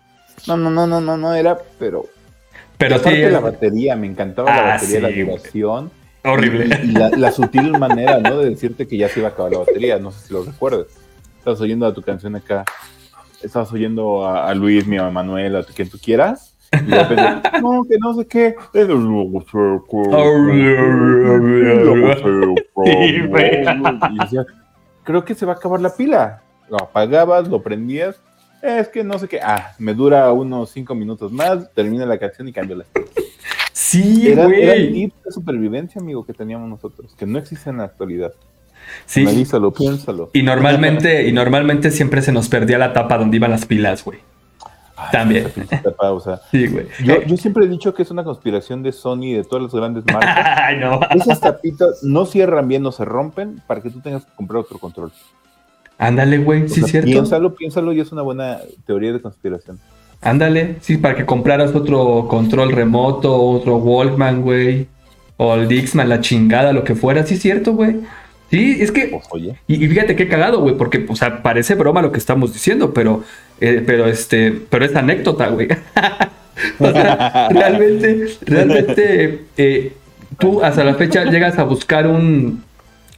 No, no, no, no, no, no era, pero. Pero aparte sí, la batería, me encantaba Ah, la batería, sí, la duración. horrible. Y, y la, la sutil (laughs) manera, ¿no? De decirte que ya se iba a acabar la batería. No sé si lo recuerdas. Estabas oyendo a tu canción acá. Estabas oyendo a, a Luis, mi a Manuel, a quien tú quieras. No, que no sé qué. Güey. (laughs) Creo que se va a acabar la pila. Lo apagabas, lo prendías. Es que no sé qué. Ah, me dura unos cinco minutos más, termina la canción y cambio la Sí, era, era el güey. tip de supervivencia, amigo, que teníamos nosotros, que no existe en la actualidad. Sí. Analízalo, piénsalo. Y normalmente, y normalmente siempre se nos perdía la tapa donde iban las pilas, güey. Ay, También. Sí, güey. yo, Eh, yo siempre he dicho que es una conspiración de Sony y de todas las grandes marcas. (laughs) Ay, no. Esas tapitas no cierran bien, no se rompen para que tú tengas que comprar otro control. Ándale, güey, sí, sea, cierto. Piénsalo, piénsalo y es una buena teoría de conspiración. Ándale, sí, para que compraras otro control remoto, otro Walkman, güey. O el Dixman, la chingada, lo que fuera. Sí, cierto, güey. Sí, es que. Pues, oye, Y, y fíjate qué cagado, güey, porque, o sea, parece broma lo que estamos diciendo, pero, eh, pero este, pero es anécdota, güey. (laughs) o sea, (laughs) realmente, realmente, eh, tú hasta la fecha llegas a buscar un,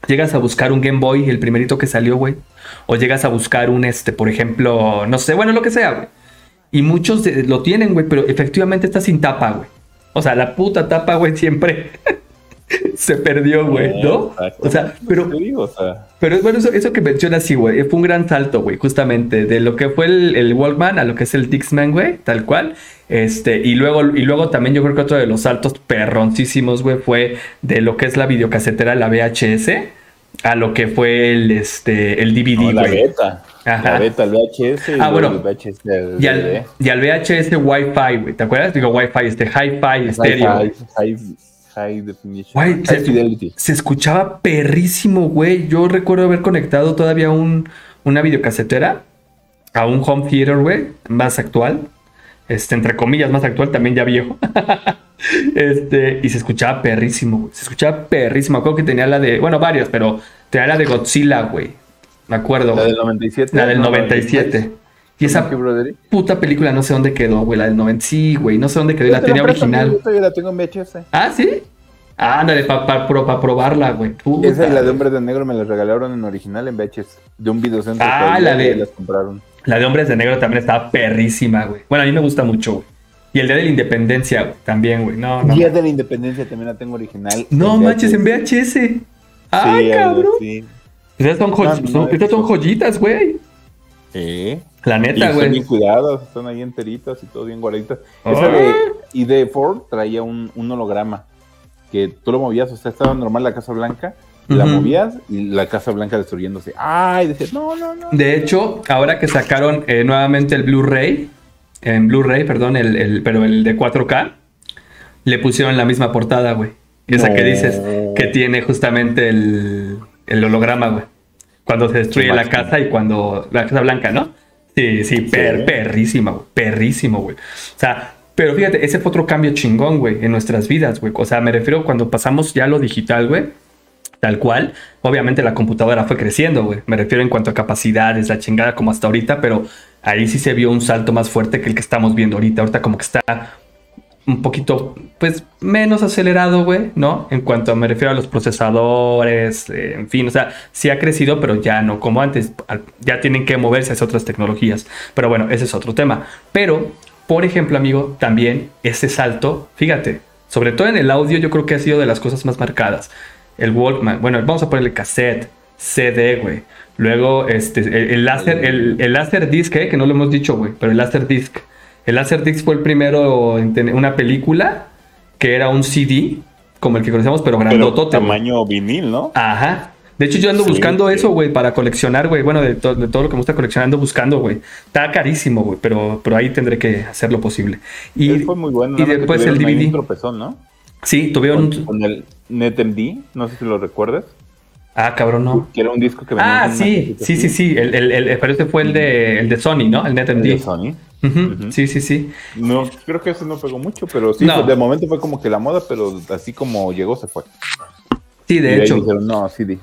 llegas a buscar un Game Boy, el primerito que salió, güey, o llegas a buscar un, este, por ejemplo, no sé, bueno, lo que sea, güey. Y muchos de- lo tienen, güey, pero efectivamente está sin tapa, güey. O sea, la puta tapa, güey, siempre (laughs) (laughs) se perdió, güey, ¿no? Exacto. O sea, pero, Te digo, o sea, pero es bueno eso, eso que mencionas, sí, güey. Fue un gran salto, güey, justamente, de lo que fue el, el Walkman a lo que es el Dixman, güey, tal cual. Este, y luego, y luego también yo creo que otro de los saltos perroncísimos, güey, fue de lo que es la videocasetera, la VHS, a lo que fue el, este, el DVD, no, la güey. beta. Ajá. La beta, el VHS. y Ah, bueno. El VHS del Y al, DVD. y al VHS Wi-Fi, güey. ¿Te acuerdas? Digo, Wi-Fi, este Hi-Fi estéreo. High, güey. High, definition. Güey, high se, fidelity. se escuchaba perrísimo, güey. Yo recuerdo haber conectado todavía un, una videocasetera a un home theater, güey, más actual. Este, entre comillas, más actual, también ya viejo. (laughs) este, y se escuchaba perrísimo, güey. Se escuchaba perrísimo. Creo que tenía la de, bueno, varias, pero tenía la de Godzilla, güey. Me acuerdo. La del 97. La del no, 97. Y esa puta película no sé dónde quedó, güey. La del 90. Sí, güey, no sé dónde quedó. La Yo te tenía original. Yo la tengo en VHS. Ah, sí. Ándale, para probarla, güey. Puta. Esa y la de Hombres de Negro me la regalaron en original en VHS. De un videocentro. Ah, la de- Las compraron. La de Hombres de Negro también estaba perrísima, güey. Bueno, a mí me gusta mucho, güey. Y el Día de la Independencia, güey, también, güey. No, no. Día de la Independencia también la tengo original. No en manches, en VHS. Sí, Ay, algo cabrón. así. Esas son, jo- No, no, son- no, estas son joyitas, güey. Sí. La neta, están bien güey. cuidadas, están ahí enteritas y todo bien guardaditas. Ah. Esa de, y de Ford traía un, un holograma que tú lo movías, o sea, estaba normal la Casa Blanca, la movías y la Casa Blanca destruyéndose. Ay, decías, no, no, no. De hecho, ahora que sacaron eh, nuevamente el Blu-ray, en Blu-ray, perdón, el, el- pero el de 4K, le pusieron la misma portada, güey. Esa No. que dices, que tiene justamente el, el holograma, güey. Cuando se destruye la casa y cuando. La casa blanca, ¿no? Sí, sí, per- Sí. perrísima, güey. Perrísimo, güey. O sea, pero fíjate, ese fue otro cambio chingón, güey, en nuestras vidas, güey. O sea, me refiero cuando pasamos ya a lo digital, güey. Tal cual. Obviamente la computadora fue creciendo, güey. Me refiero en cuanto a capacidades, la chingada como hasta ahorita, pero ahí sí se vio un salto más fuerte que el que estamos viendo ahorita. Ahorita como que está un poquito, pues, menos acelerado, güey, ¿no? En cuanto me refiero a los procesadores, eh, en fin, o sea, sí ha crecido, pero ya no como antes. Ya tienen que moverse hacia otras tecnologías. Pero bueno, ese es otro tema. Pero, por ejemplo, amigo, también ese salto, fíjate, sobre todo en el audio, yo creo que ha sido de las cosas más marcadas. El Walkman, bueno, vamos a ponerle cassette, CD, güey. Luego, este, el, el láser, el, el láser disc, eh, que no lo hemos dicho, güey, pero el láser disc. El láser disc fue el primero en tener una película que era un CD, como el que conocemos, pero Pero grandotote. güey. tamaño vinil, ¿no? Ajá. De hecho, yo ando Sí, buscando sí. eso, güey, para coleccionar, güey. Bueno, de, to- de todo lo que me gusta coleccionar, ando buscando, güey. Está carísimo, güey, pero, pero ahí tendré que hacer lo posible. Y Él fue muy bueno. y después el DVD. Tropezón, ¿no? sí, tuvieron Con, con el NetMD, no sé si lo recuerdas. Ah, cabrón, no. Que era un disco que venía Ah, sí, sí, sí, sí. El, el, el- pero ese fue el de, el de Sony, ¿no? El El de Sí, sí, sí. No, creo que ese no pegó mucho, pero sí, No. de momento fue como que la moda, pero así como llegó se fue. Sí, de hecho. dijeron, no, CD.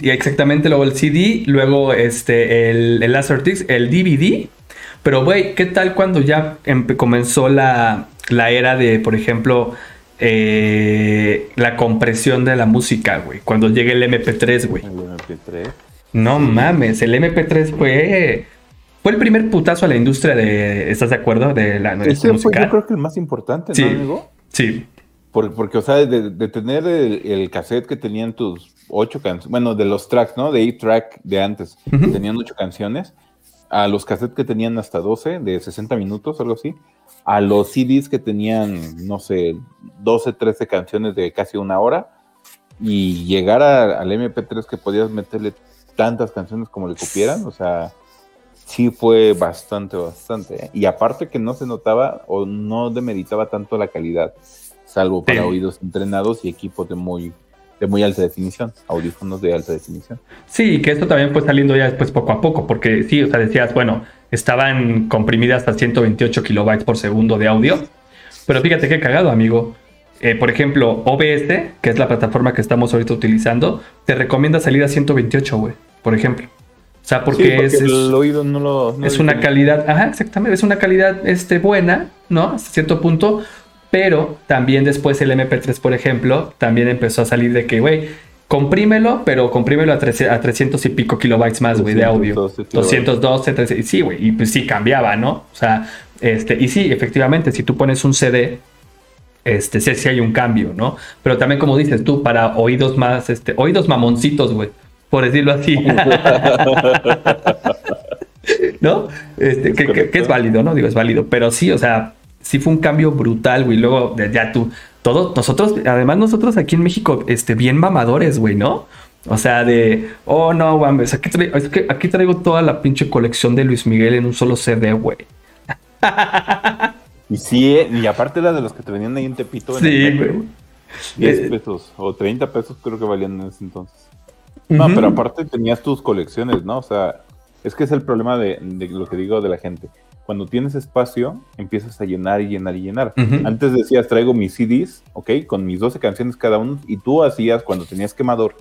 Y exactamente, luego el CD, luego este, el, el Laserdisc, el DVD. Pero, güey, ¿qué tal cuando ya empe- comenzó la, la era de, por ejemplo, eh, la compresión de la música, güey? Cuando llegue el MP3, güey. El MP3. No mames, el MP3 fue... Fue el primer putazo a la industria de... ¿Estás de acuerdo? De la Ese fue musical. yo creo que el más importante, Sí. ¿no, amigo? Sí. Por- porque, o sea, de, de tener el, el cassette que tenían tus ocho canciones, bueno, de los tracks, ¿no? De 8-track de antes, tenían ocho canciones, a los cassettes que tenían hasta 12, de 60 minutos, algo así, a los CDs que tenían, no sé, 12, 13 canciones de casi una hora, y llegar a- al MP3 que podías meterle tantas canciones como le cupieran, o sea, sí fue bastante, bastante. ¿eh? Y aparte que no se notaba o no demeritaba tanto la calidad, salvo para Sí. oídos entrenados y equipos de muy, de muy alta definición, audífonos de alta definición. Sí, que esto también fue saliendo ya después poco a poco, porque sí, o sea, decías, bueno, estaban comprimidas hasta 128 kilobytes por segundo de audio, pero fíjate qué cagado, amigo. Eh, por ejemplo, OBS, que es la plataforma que estamos ahorita utilizando, te recomienda salir a 128, güey, por ejemplo. O sea, porque, Sí, porque es, es- el oído no lo... no es lo una calidad, ajá, exactamente, es una calidad este, buena, ¿no? Hasta cierto punto, pero también después el MP3, por ejemplo, también empezó a salir de que, güey, comprímelo, pero comprímelo a, 13 a 300 y pico kilobytes más, güey, de audio. 212 kilobytes. 212, 300, y sí, güey, y pues sí cambiaba, ¿no? O sea, este, y sí, efectivamente, si tú pones un CD, este, sí, sí hay un cambio, ¿no? Pero también, como dices tú, para oídos más, este, oídos mamoncitos, güey, por decirlo así. (laughs) ¿No? Este, Es que, que- correcto. que es válido, ¿no? Digo, es válido. Pero sí, o sea, sí fue un cambio brutal, güey. Luego, ya tú, todos, nosotros, además nosotros aquí en México, este, bien mamadores, güey, ¿no? O sea, de, oh, no, mames, aquí, traigo- es que aquí traigo toda la pinche colección de Luis Miguel en un solo CD, güey. Y sí, eh, y aparte era de los que te venían ahí en Tepito. en Sí, güey. 10 Eh, pesos o 30 pesos creo que valían en ese entonces. No, Ujú. pero aparte tenías tus colecciones, ¿no? O sea, es que es el problema de, de lo que digo de la gente. Cuando tienes espacio, empiezas a llenar y llenar y llenar. Ujú. Antes decías, traigo mis CDs, ¿ok? Con mis 12 canciones cada uno, y tú hacías, cuando tenías quemador,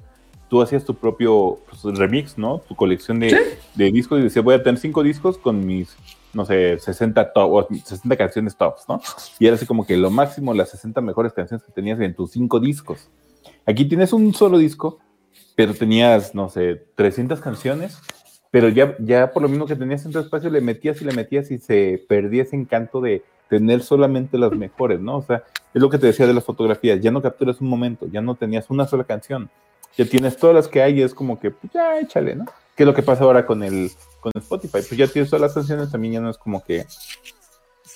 tú hacías tu propio pues, remix, ¿no? Tu colección de, Sí. de discos y decías, voy a tener 5 discos con mis, no sé, 60, top, o 60 canciones tops, ¿no? Y era así como que lo máximo, las 60 mejores canciones que tenías en tus 5 discos. Aquí tienes un solo disco, pero tenías, no sé, 300 canciones, pero ya, ya por lo mismo que tenías en espacio, le metías y le metías y se perdía ese encanto de tener solamente las mejores, ¿no? O sea, es lo que te decía de las fotografías, ya no capturas un momento, ya no tenías una sola canción, ya tienes todas las que hay y es como que, pues ya échale, ¿no? ¿Qué es lo que pasa ahora con el con Spotify? Pues ya tienes todas las canciones, también ya no es como que,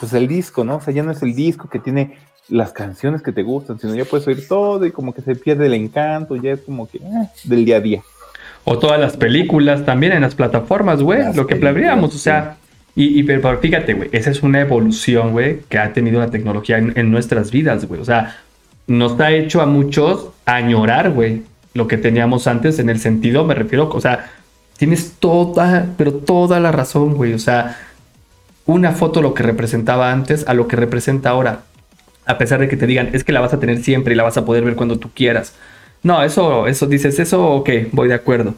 pues el disco, ¿no? O sea, ya no es el disco que tiene las canciones que te gustan, sino ya puedes oír todo y como que se pierde el encanto, ya es como que eh, del día a día. O todas las películas también en las plataformas, güey. Lo que hablábamos, o sea. Y, pero fíjate, güey, esa es una evolución, güey, que ha tenido la tecnología en, en nuestras vidas, güey. O sea, nos ha hecho a muchos añorar, güey, lo que teníamos antes en el sentido, me refiero, o sea, tienes toda, pero toda la razón, güey. O sea, una foto lo que representaba antes a lo que representa ahora. A pesar de que te digan, es que la vas a tener siempre y la vas a poder ver cuando tú quieras. No, eso, eso dices, eso, ok, voy de acuerdo.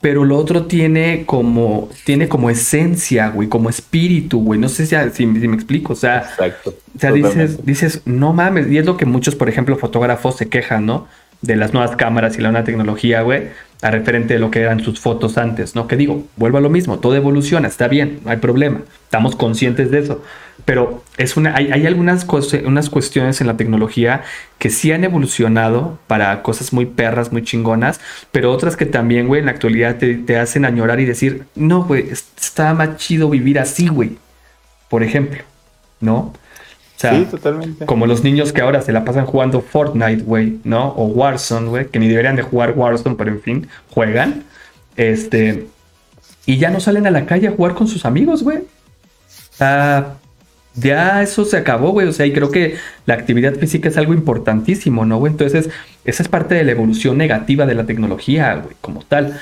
Pero lo otro tiene como, tiene como esencia, güey, como espíritu, güey. No sé si, si, si me explico, o sea, Exacto. o sea, totalmente. dices, dices, no mames, y es lo que muchos, por ejemplo, fotógrafos se quejan, ¿no? De las nuevas cámaras y la nueva tecnología, güey, a referente de lo que eran sus fotos antes, ¿no? Que digo, vuelvo a lo mismo, todo evoluciona, está bien, no hay problema, estamos conscientes de eso, pero es una, hay, algunas unas cuestiones en la tecnología que sí han evolucionado para cosas muy perras, muy chingonas, pero otras que también, güey, en la actualidad te, te hacen añorar y decir, no, güey, es- está más chido vivir así, güey, por ejemplo, ¿no? Sea, sí, totalmente. como los niños que ahora se la pasan jugando Fortnite, güey, ¿no? O Warzone, güey, que ni deberían de jugar Warzone, pero en fin, juegan. Este. Y ya no salen a la calle a jugar con sus amigos, güey. O sea, ya eso se acabó, güey. O sea, y creo que la actividad física es algo importantísimo, ¿no, güey? Entonces, esa es parte de la evolución negativa de la tecnología, güey, como tal.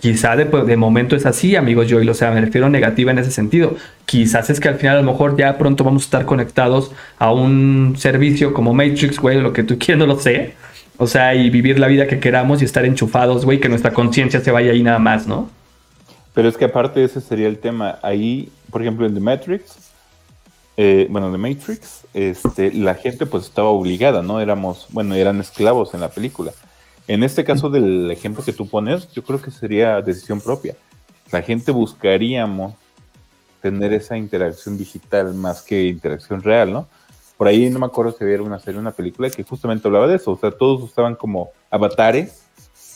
Quizá de, de momento es así, amigos y o sea, me refiero negativa en ese sentido. Quizás es que al final a lo mejor ya pronto vamos a estar conectados a un servicio como Matrix, güey, lo que tú (laughs) quieras, no lo sé. O sea, y vivir la vida que queramos y estar enchufados, güey, que nuestra conciencia se vaya ahí nada más, ¿no? Pero es que aparte ese sería el tema. Ahí, por ejemplo, en The Matrix, eh, bueno, The Matrix, este, la gente pues estaba obligada, ¿no? Éramos, bueno, eran esclavos en la película. En este caso del ejemplo que tú pones, yo creo que sería decisión propia. La gente buscaríamos tener esa interacción digital más que interacción real, ¿no? Por ahí no me acuerdo si había una serie, una película que justamente hablaba de eso. O sea, todos usaban como avatares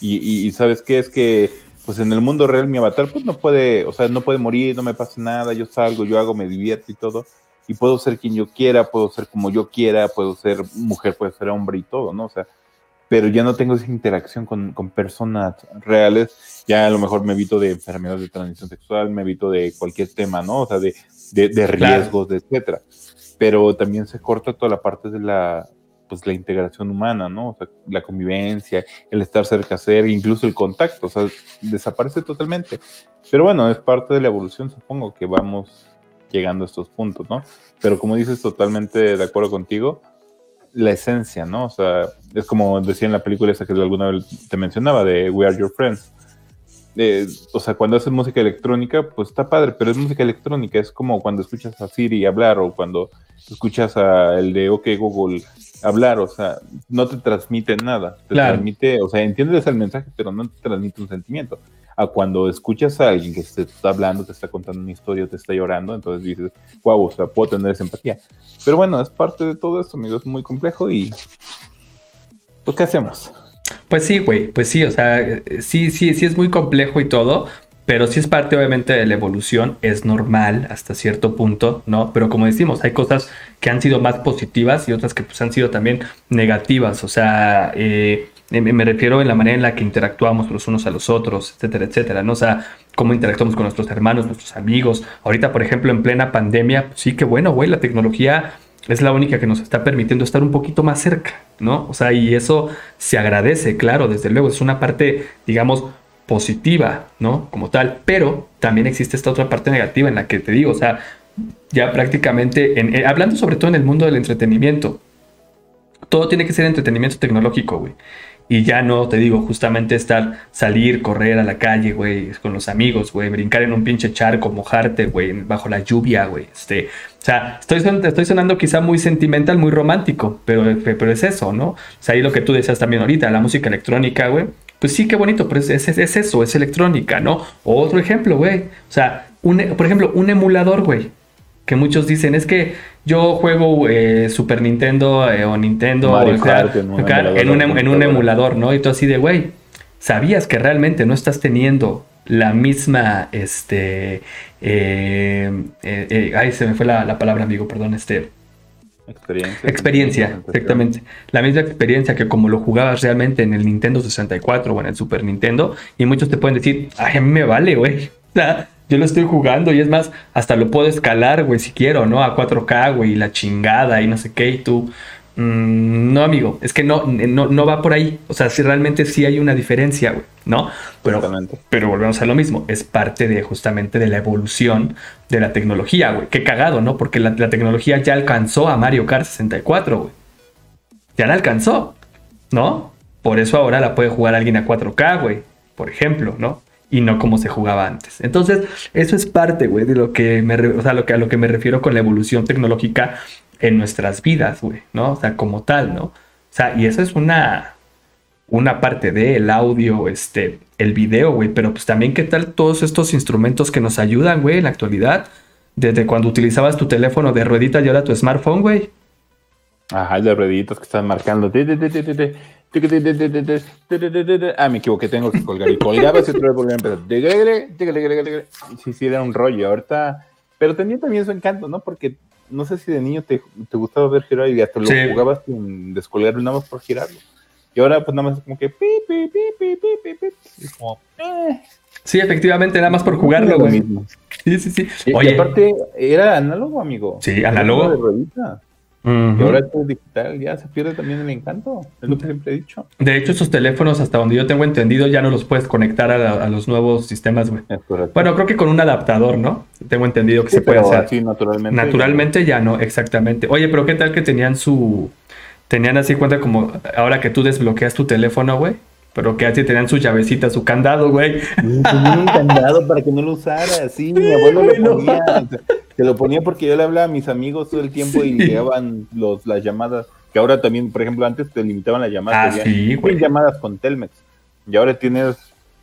y, y- y ¿sabes qué? Es que pues en el mundo real mi avatar pues no puede, o sea, no puede morir, no me pasa nada, yo salgo, yo hago, me divierto y todo. Y puedo ser quien yo quiera, puedo ser como yo quiera, puedo ser mujer, puedo ser hombre y todo, ¿no? O sea, pero ya no tengo esa interacción con, con personas reales. Ya a lo mejor me evito de enfermedades de transmisión sexual, me evito de cualquier tema, ¿no? O sea, de, de, de riesgos, de etcétera. Pero también se corta toda la parte de la, pues, la integración humana, ¿no? O sea, la convivencia, el estar cerca, ser, incluso el contacto, o sea, desaparece totalmente. Pero bueno, es parte de la evolución, supongo que vamos llegando a estos puntos, ¿no? Pero como dices, totalmente de acuerdo contigo, la esencia, ¿no? O sea, es como decía en la película esa que alguna vez te mencionaba, de We Are Your Friends. Eh, o sea, cuando haces música electrónica, pues está padre, pero es música electrónica, es como cuando escuchas a Siri hablar o cuando escuchas a el de OK Google hablar, o sea, no te transmite nada, te Claro. transmite, o sea, entiendes el mensaje, pero no te transmite un sentimiento. A cuando escuchas a alguien que te está hablando, te está contando una historia, te está llorando, entonces dices, wow, o sea, puedo tener esa empatía. Pero bueno, es parte de todo esto, amigo, es muy complejo y pues, ¿qué hacemos? Pues sí, güey, pues sí, o sea, sí, sí, sí es muy complejo y todo, pero sí es parte obviamente de la evolución, es normal hasta cierto punto, ¿no? Pero como decimos, hay cosas que han sido más positivas y otras que pues han sido también negativas, o sea, eh, me, me refiero en la manera en la que interactuamos los unos a los otros, etcétera, etcétera, ¿no? O sea, cómo interactuamos con nuestros hermanos, nuestros amigos. Ahorita, por ejemplo, en plena pandemia, pues sí que bueno, güey, la tecnología es la única que nos está permitiendo estar un poquito más cerca, ¿no? O sea, y eso se agradece, claro, desde luego, es una parte, digamos, positiva, ¿no? Como tal, pero también existe esta otra parte negativa en la que te digo, o sea, ya prácticamente, en- eh, hablando sobre todo en el mundo del entretenimiento, todo tiene que ser entretenimiento tecnológico, güey. Y ya no, te digo, justamente estar, salir, correr a la calle, güey, con los amigos, güey, brincar en un pinche charco, mojarte, güey, bajo la lluvia, güey. Este, o sea, estoy, estoy sonando quizá muy sentimental, muy romántico, pero, pero es eso, ¿no? O sea, ahí lo que tú decías también ahorita, la música electrónica, güey. Pues sí, qué bonito, pero es, es, es eso, es electrónica, ¿no? Otro ejemplo, güey. O sea, un, por ejemplo, un emulador, güey que muchos dicen es que yo juego eh, Super Nintendo eh, o Nintendo Mario o Kart en un Kart en, un, em- en un computadora. emulador, ¿no? Y tú así de, güey, ¿sabías que realmente no estás teniendo la misma, este, eh, eh, eh, ay, se me fue la, la palabra, amigo, perdón, este, Experiencia. experiencia, exactamente. La misma experiencia que como lo jugabas realmente en el Nintendo 64 o en el Super Nintendo. Y muchos te pueden decir, ay, a mí me vale, güey. (laughs) Yo lo estoy jugando y es más, hasta lo puedo escalar, güey, si quiero, ¿no? A 4K, güey, y la chingada y no sé qué. Y tú, mm, no, amigo, es que no, no, no va por ahí. O sea, si realmente sí hay una diferencia, güey, ¿no? Pero, volvemos a lo mismo, es parte de justamente de la evolución de la tecnología, güey. Qué cagado, ¿no? Porque la, la tecnología ya alcanzó a Mario Kart 64, güey. Ya la alcanzó, ¿no? Por eso ahora la puede jugar alguien a 4K, güey, por ejemplo, ¿no? Y no como se jugaba antes. Entonces, eso es parte, güey, de lo que me, o sea, lo que, a lo que me refiero con la evolución tecnológica en nuestras vidas, güey, ¿no? O sea, como tal, ¿no? O sea, y eso es una, una parte del audio, este, el video, güey, pero pues también qué tal todos estos instrumentos que nos ayudan, güey, en la actualidad, desde cuando utilizabas tu teléfono de ruedita y ahora tu smartphone, güey. Ajá, de rueditos que están marcando. Ah, me equivoqué, tengo que colgar. Y colgabas y otra vez volvía a empezar. Sí, sí, era un rollo. Ahorita. Pero tenía también su encanto, ¿no? Porque no sé si de niño te, te gustaba ver girar y hasta lo jugabas sin descolgarlo nada más por girarlo. Y ahora, pues nada más es como que. pi, pi, pi, pi, como. Sí, efectivamente, nada más por jugarlo, lo güey. Sí, sí, sí. Y, aparte, era análogo, amigo. Sí, análogo. Y ahora esto es digital, ya se pierde también el encanto. Es lo que siempre he dicho. de hecho, esos teléfonos, hasta donde yo tengo entendido, ya no los puedes conectar a, la- a los nuevos sistemas, güey. Bueno, creo que con un adaptador, ¿no? Tengo entendido que Sí, se puede hacer. así naturalmente. Naturalmente ya no, exactamente. Oye, pero ¿qué tal que tenían su... Tenían así cuenta como ahora que tú desbloqueas tu teléfono, güey? Pero que así tenían su llavecita, su candado, güey. Tenía un candado para que no lo usara. Sí, mi abuelo lo ponía. o sea, Se lo ponía porque yo le hablaba a mis amigos todo el tiempo y Sí. llegaban los, las llamadas. Que ahora también, por ejemplo, antes te limitaban las llamadas. Ah, sí, güey. llamadas con Telmex. Y ahora tienes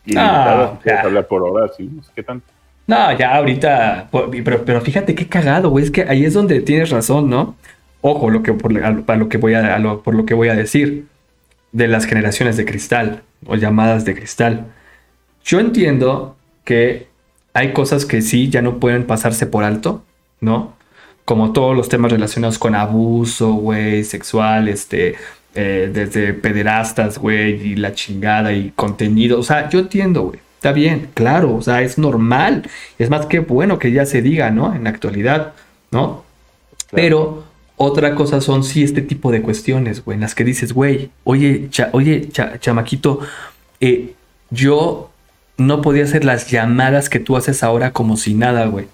ilimitadas. Ah, puedes hablar por horas y no sé qué tanto. No, ya ahorita, po- pero, pero fíjate qué cagado, güey, es que ahí es donde tienes razón, ¿no? Ojo, lo que por, a lo, a lo que voy a, a lo- por lo que voy a decir de las generaciones de cristal o llamadas de cristal. Yo entiendo que hay cosas que sí ya no pueden pasarse por alto, ¿no? Como todos los temas relacionados con abuso, güey, sexual, este, eh, desde pederastas, güey, y la chingada y contenido. O sea, yo entiendo, güey. Está bien, claro, o sea, es normal. Es más que bueno que ya se diga, ¿no? En la actualidad, ¿no? Pero otra cosa son sí este tipo de cuestiones, güey, en las que dices, güey, oye, oye, cha- chamaquito, eh, yo no podía hacer las llamadas que tú haces ahora como si nada, güey.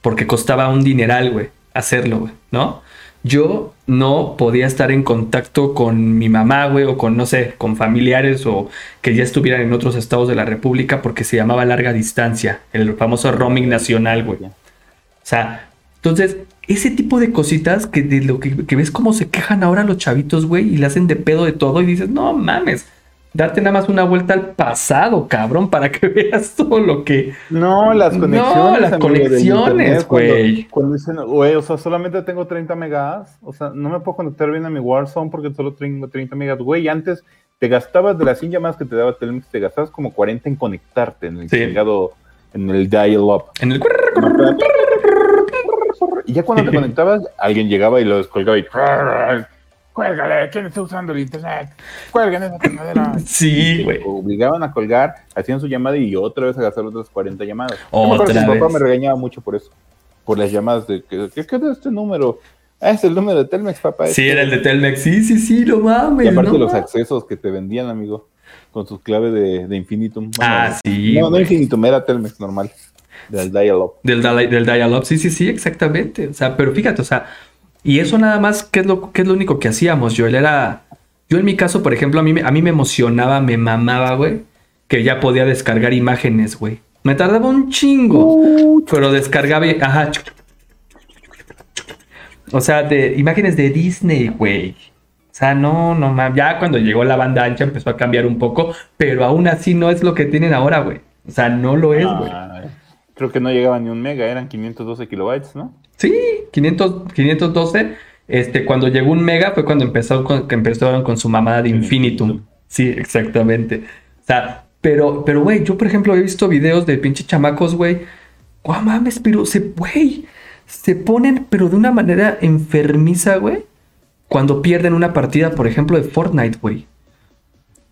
Porque costaba un dineral, güey, hacerlo, güey, ¿no? Yo no podía estar en contacto con mi mamá, güey, o con, no sé, con familiares o que ya estuvieran en otros estados de la República porque se llamaba larga distancia, el famoso roaming nacional, güey. O sea, entonces, ese tipo de cositas que de lo que, que ves cómo se quejan ahora los chavitos, güey, y le hacen de pedo de todo y dices, no mames, date nada más una vuelta al pasado, cabrón, para que (laughs) veas todo lo que... No, las No, conexiones. las amigo, del conexiones, cuando- güey. Cuando, dicen, güey, o sea, solamente tengo 30 megas, o sea, no me puedo conectar bien a mi Warzone porque solo tengo 30 megas. Güey, antes te gastabas de las 100 llamadas que te daba Telmex, te gastabas como 40 en conectarte en el Sí. en el dial-up. En el... Y ya cuando te (laughs) conectabas, alguien llegaba y lo descolgaba y... Cuélgale, ¿quién está usando el internet? Cuelguen esa chingadera. Sí, güey. obligaban a colgar, hacían su llamada y otra vez a gastar otras 40 llamadas. Yo me mi papá me regañaba mucho por eso, por las llamadas de que, ¿qué qué es este número? Ah, es el número de Telmex, papá. Sí, este". era el de Telmex. Sí, sí, sí, no mames. Y aparte no los mames. accesos que te vendían, amigo, con sus claves de, de Infinitum. Bueno, Ah, sí. No, no. Infinitum, era Telmex normal, del dial-up. Del, del dial-up, sí, sí, sí, exactamente. O sea, pero fíjate, o sea, y eso nada más, ¿qué es lo, qué es lo único que hacíamos, Joel? Era, yo en mi caso, por ejemplo, a mí, me- a mí me emocionaba, me mamaba, güey, que ya podía descargar imágenes, güey. Me tardaba un chingo, pero descargaba, ajá. O sea, de imágenes de Disney, güey. O sea, no, no mames. Ya cuando llegó la banda ancha empezó a cambiar un poco, pero aún así no es lo que tienen ahora, güey. O sea, no lo es, güey. Creo que no llegaba ni un mega, eran 512 kilobytes, ¿no? Sí, 500, 512. Este, cuando llegó un mega fue cuando empezó con, que empezaron con su mamada de Infinitum. Sí, exactamente. O sea, pero, pero, güey, yo por ejemplo he visto videos de pinche chamacos, güey. Guau, mames, pero se, güey, se ponen, pero de una manera enfermiza, güey. Cuando pierden una partida, por ejemplo, de Fortnite, güey.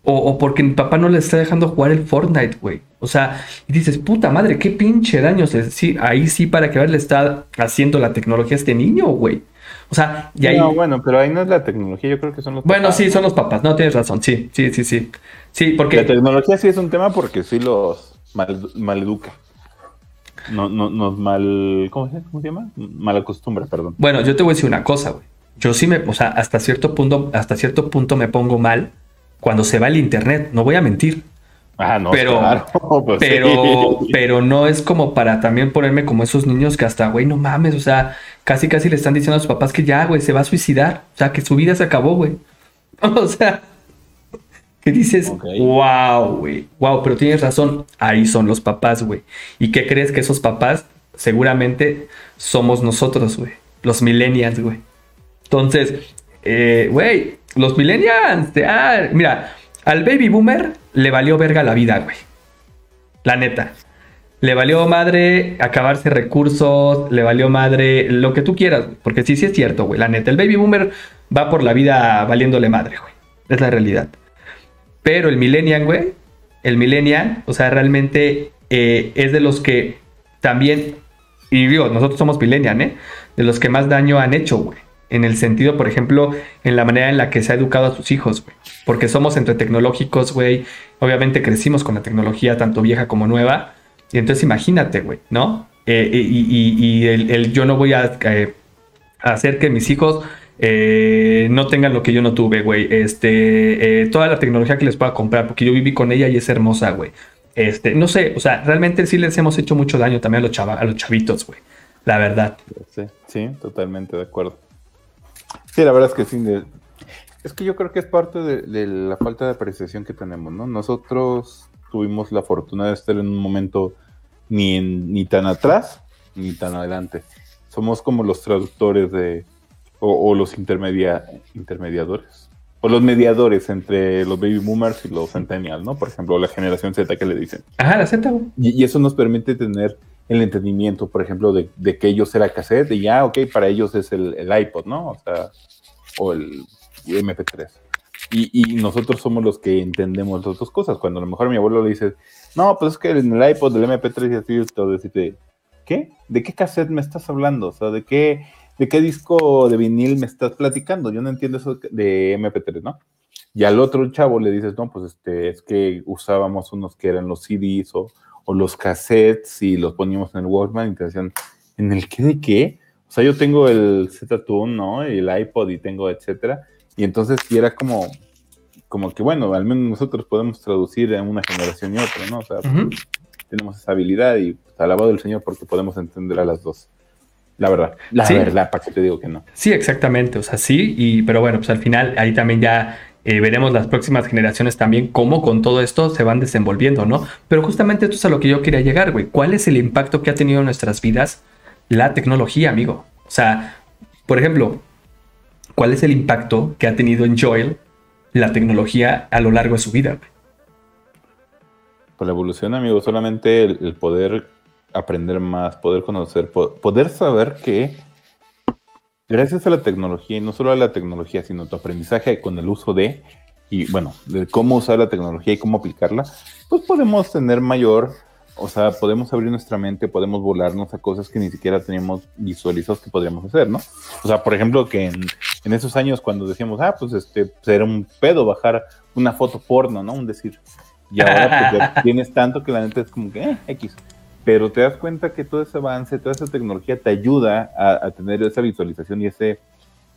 O, o porque mi papá no le está dejando jugar el Fortnite, güey. O sea, y dices, puta madre, qué pinche daño. sí, ahí sí, para que ver, le está haciendo la tecnología a este niño, güey. O sea, y ahí. No, bueno, pero ahí no es la tecnología, yo creo que son los bueno, papás, sí, ¿no? son los papás. No tienes razón. Sí, sí, sí, sí. Sí, La porque. tecnología sí es un tema porque sí los mal, maleduca. No, no, nos mal. ¿cómo se, ¿Cómo se llama? Mal acostumbra, perdón. Bueno, yo te voy a decir una cosa, güey. Yo sí me, o sea, hasta cierto punto, hasta cierto punto me pongo mal cuando se va el internet. No voy a mentir. Ah, no, Pero- claro, (laughs) pues sí. Pero, no es como para también ponerme como esos niños que hasta, güey, no mames, o sea, casi casi le están diciendo a sus papás que ya, güey, se va a suicidar, o sea, que su vida se acabó, güey. (laughs) O sea, que dices, wow, güey, wow, pero tienes razón, ahí son los papás, güey. ¿Y qué crees que esos papás seguramente somos nosotros, güey? Los millennials, güey. Entonces, eh, güey, los millennials, de- mira, al baby boomer le valió verga la vida, güey. La neta. Le valió madre acabarse recursos, le valió madre lo que tú quieras, porque sí, sí es cierto, güey. La neta, el baby boomer va por la vida valiéndole madre, güey. Es la realidad. Pero el millennial, güey, el millennial, o sea, realmente eh, es de los que también, y digo, nosotros somos millennial, ¿eh? De los que más daño han hecho, güey. En el sentido, por ejemplo, en la manera en la que se ha educado a sus hijos, güey. Porque somos entre tecnológicos, güey. Obviamente crecimos con la tecnología, tanto vieja como nueva. Y entonces imagínate, güey, ¿no? Eh, y el, yo no voy a eh, hacer que mis hijos eh, no tengan lo que yo no tuve, güey. Este, toda la tecnología que les pueda comprar, porque yo viví con ella y es hermosa, güey. Este, no sé, o sea, realmente sí les hemos hecho mucho daño también a los, chava- a los chavitos, güey. La verdad. Sí, sí, totalmente de acuerdo. Sí, la verdad es que sí. Es que yo creo que es parte de, de la falta de apreciación que tenemos, ¿no? Nosotros tuvimos la fortuna de estar en un momento ni, en- ni tan atrás ni tan adelante. Somos como los traductores de, o, o los intermedia, intermediadores, o los mediadores entre los baby boomers y los centennials, ¿no? Por ejemplo, la generación Z que le dicen. Ajá, la Z, y eso nos permite tener el entendimiento, por ejemplo, de, de que ellos era cassette y ya, ok, para ellos es el, el iPod, ¿no? O sea, o el MP3. Y, y nosotros somos los que entendemos las dos cosas. Cuando a lo mejor mi abuelo le dice, no, pues es que en el iPod del MP3 y así, todo decirte, ¿qué? ¿De qué cassette me estás hablando? O sea, ¿de qué, ¿de qué disco de vinil me estás platicando? Yo no entiendo eso de MP3, ¿no? Y al otro chavo le dices, no, pues este, es que usábamos unos que eran los CDs o, o los cassettes y los poníamos en el Walkman y te decían, ¿en el qué de qué? O sea, yo tengo el Z-Tune, ¿no? Y el iPod y tengo etcétera. Y entonces sí era como, como que, bueno, al menos nosotros podemos traducir en una generación y otra, ¿no? O sea, Ujú. tenemos esa habilidad y pues, alabado del Señor porque podemos entender a las dos. La verdad, la Sí. verdad, para que te digo que no. Sí, exactamente, o sea, sí, y, pero bueno, pues al final ahí también ya eh, veremos las próximas generaciones también cómo con todo esto se van desenvolviendo, ¿no? Pero justamente esto es a lo que yo quería llegar, güey. ¿Cuál es el impacto que ha tenido en nuestras vidas la tecnología, amigo? O sea, por ejemplo, ¿cuál es el impacto que ha tenido en Joel la tecnología a lo largo de su vida? güey? Por la evolución, amigo, solamente el, poder aprender más, poder conocer, po- poder saber que gracias a la tecnología, y no solo a la tecnología, sino tu aprendizaje con el uso de, y bueno, de cómo usar la tecnología y cómo aplicarla, pues podemos tener mayor, o sea, podemos abrir nuestra mente, podemos volarnos a cosas que ni siquiera teníamos visualizados que podríamos hacer, ¿no? O sea, por ejemplo, que en, en esos años cuando decíamos, ah, pues este, pues era un pedo bajar una foto porno, ¿no? Un decir. Y ahora pues (laughs) tienes tanto que la neta es como que, eh, X. Pero te das cuenta que todo ese avance, toda esa tecnología te ayuda a, a tener esa visualización y ese,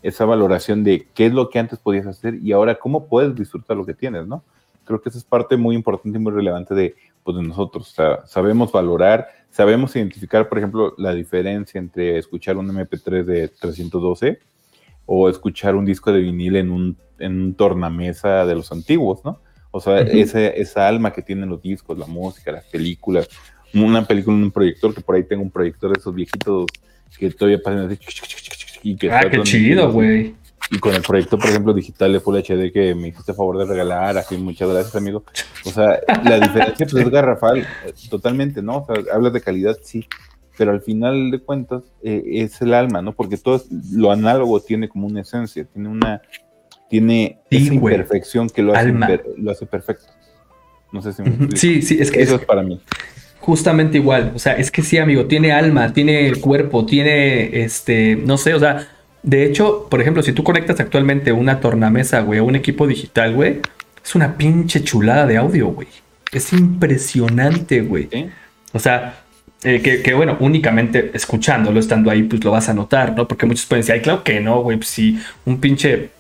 esa valoración de qué es lo que antes podías hacer y ahora cómo puedes disfrutar lo que tienes, ¿no? Creo que esa es parte muy importante y muy relevante de, pues, de nosotros. O sea, sabemos valorar, sabemos identificar, por ejemplo, la diferencia entre escuchar un MP3 de 312 o escuchar un disco de vinil en un, en un tornamesa de los antiguos, ¿no? O sea, Ujú. ese- esa alma que tienen los discos, la música, las películas, una película en un proyector, que por ahí tengo un proyector de esos viejitos que todavía pasan así, y que Ah, qué chido, güey. y con el proyecto, por ejemplo, digital de Full HD que me hiciste favor de regalar, así, muchas gracias, amigo. O sea, la diferencia pues, es garrafal, eh, totalmente, ¿no? O sea, hablas de calidad, sí, pero al final de cuentas eh, es el alma, ¿no? Porque todo es- lo análogo tiene como una esencia, tiene una, tiene Sí, esa güey. imperfección que lo hace, lo hace perfecto. No sé si me. Sí, sí, es que Eso es es para mí. Justamente igual. O sea, es que sí, amigo, tiene alma, tiene cuerpo, tiene este, no sé, o sea, de hecho, por ejemplo, si tú conectas actualmente una tornamesa, güey, a un equipo digital, güey, es una pinche chulada de audio, güey. Es impresionante, güey. O sea, eh, que, que, bueno, únicamente escuchándolo, estando ahí, pues lo vas a notar, ¿no? Porque muchos pueden decir, ay, claro que no, güey, pues si un pinche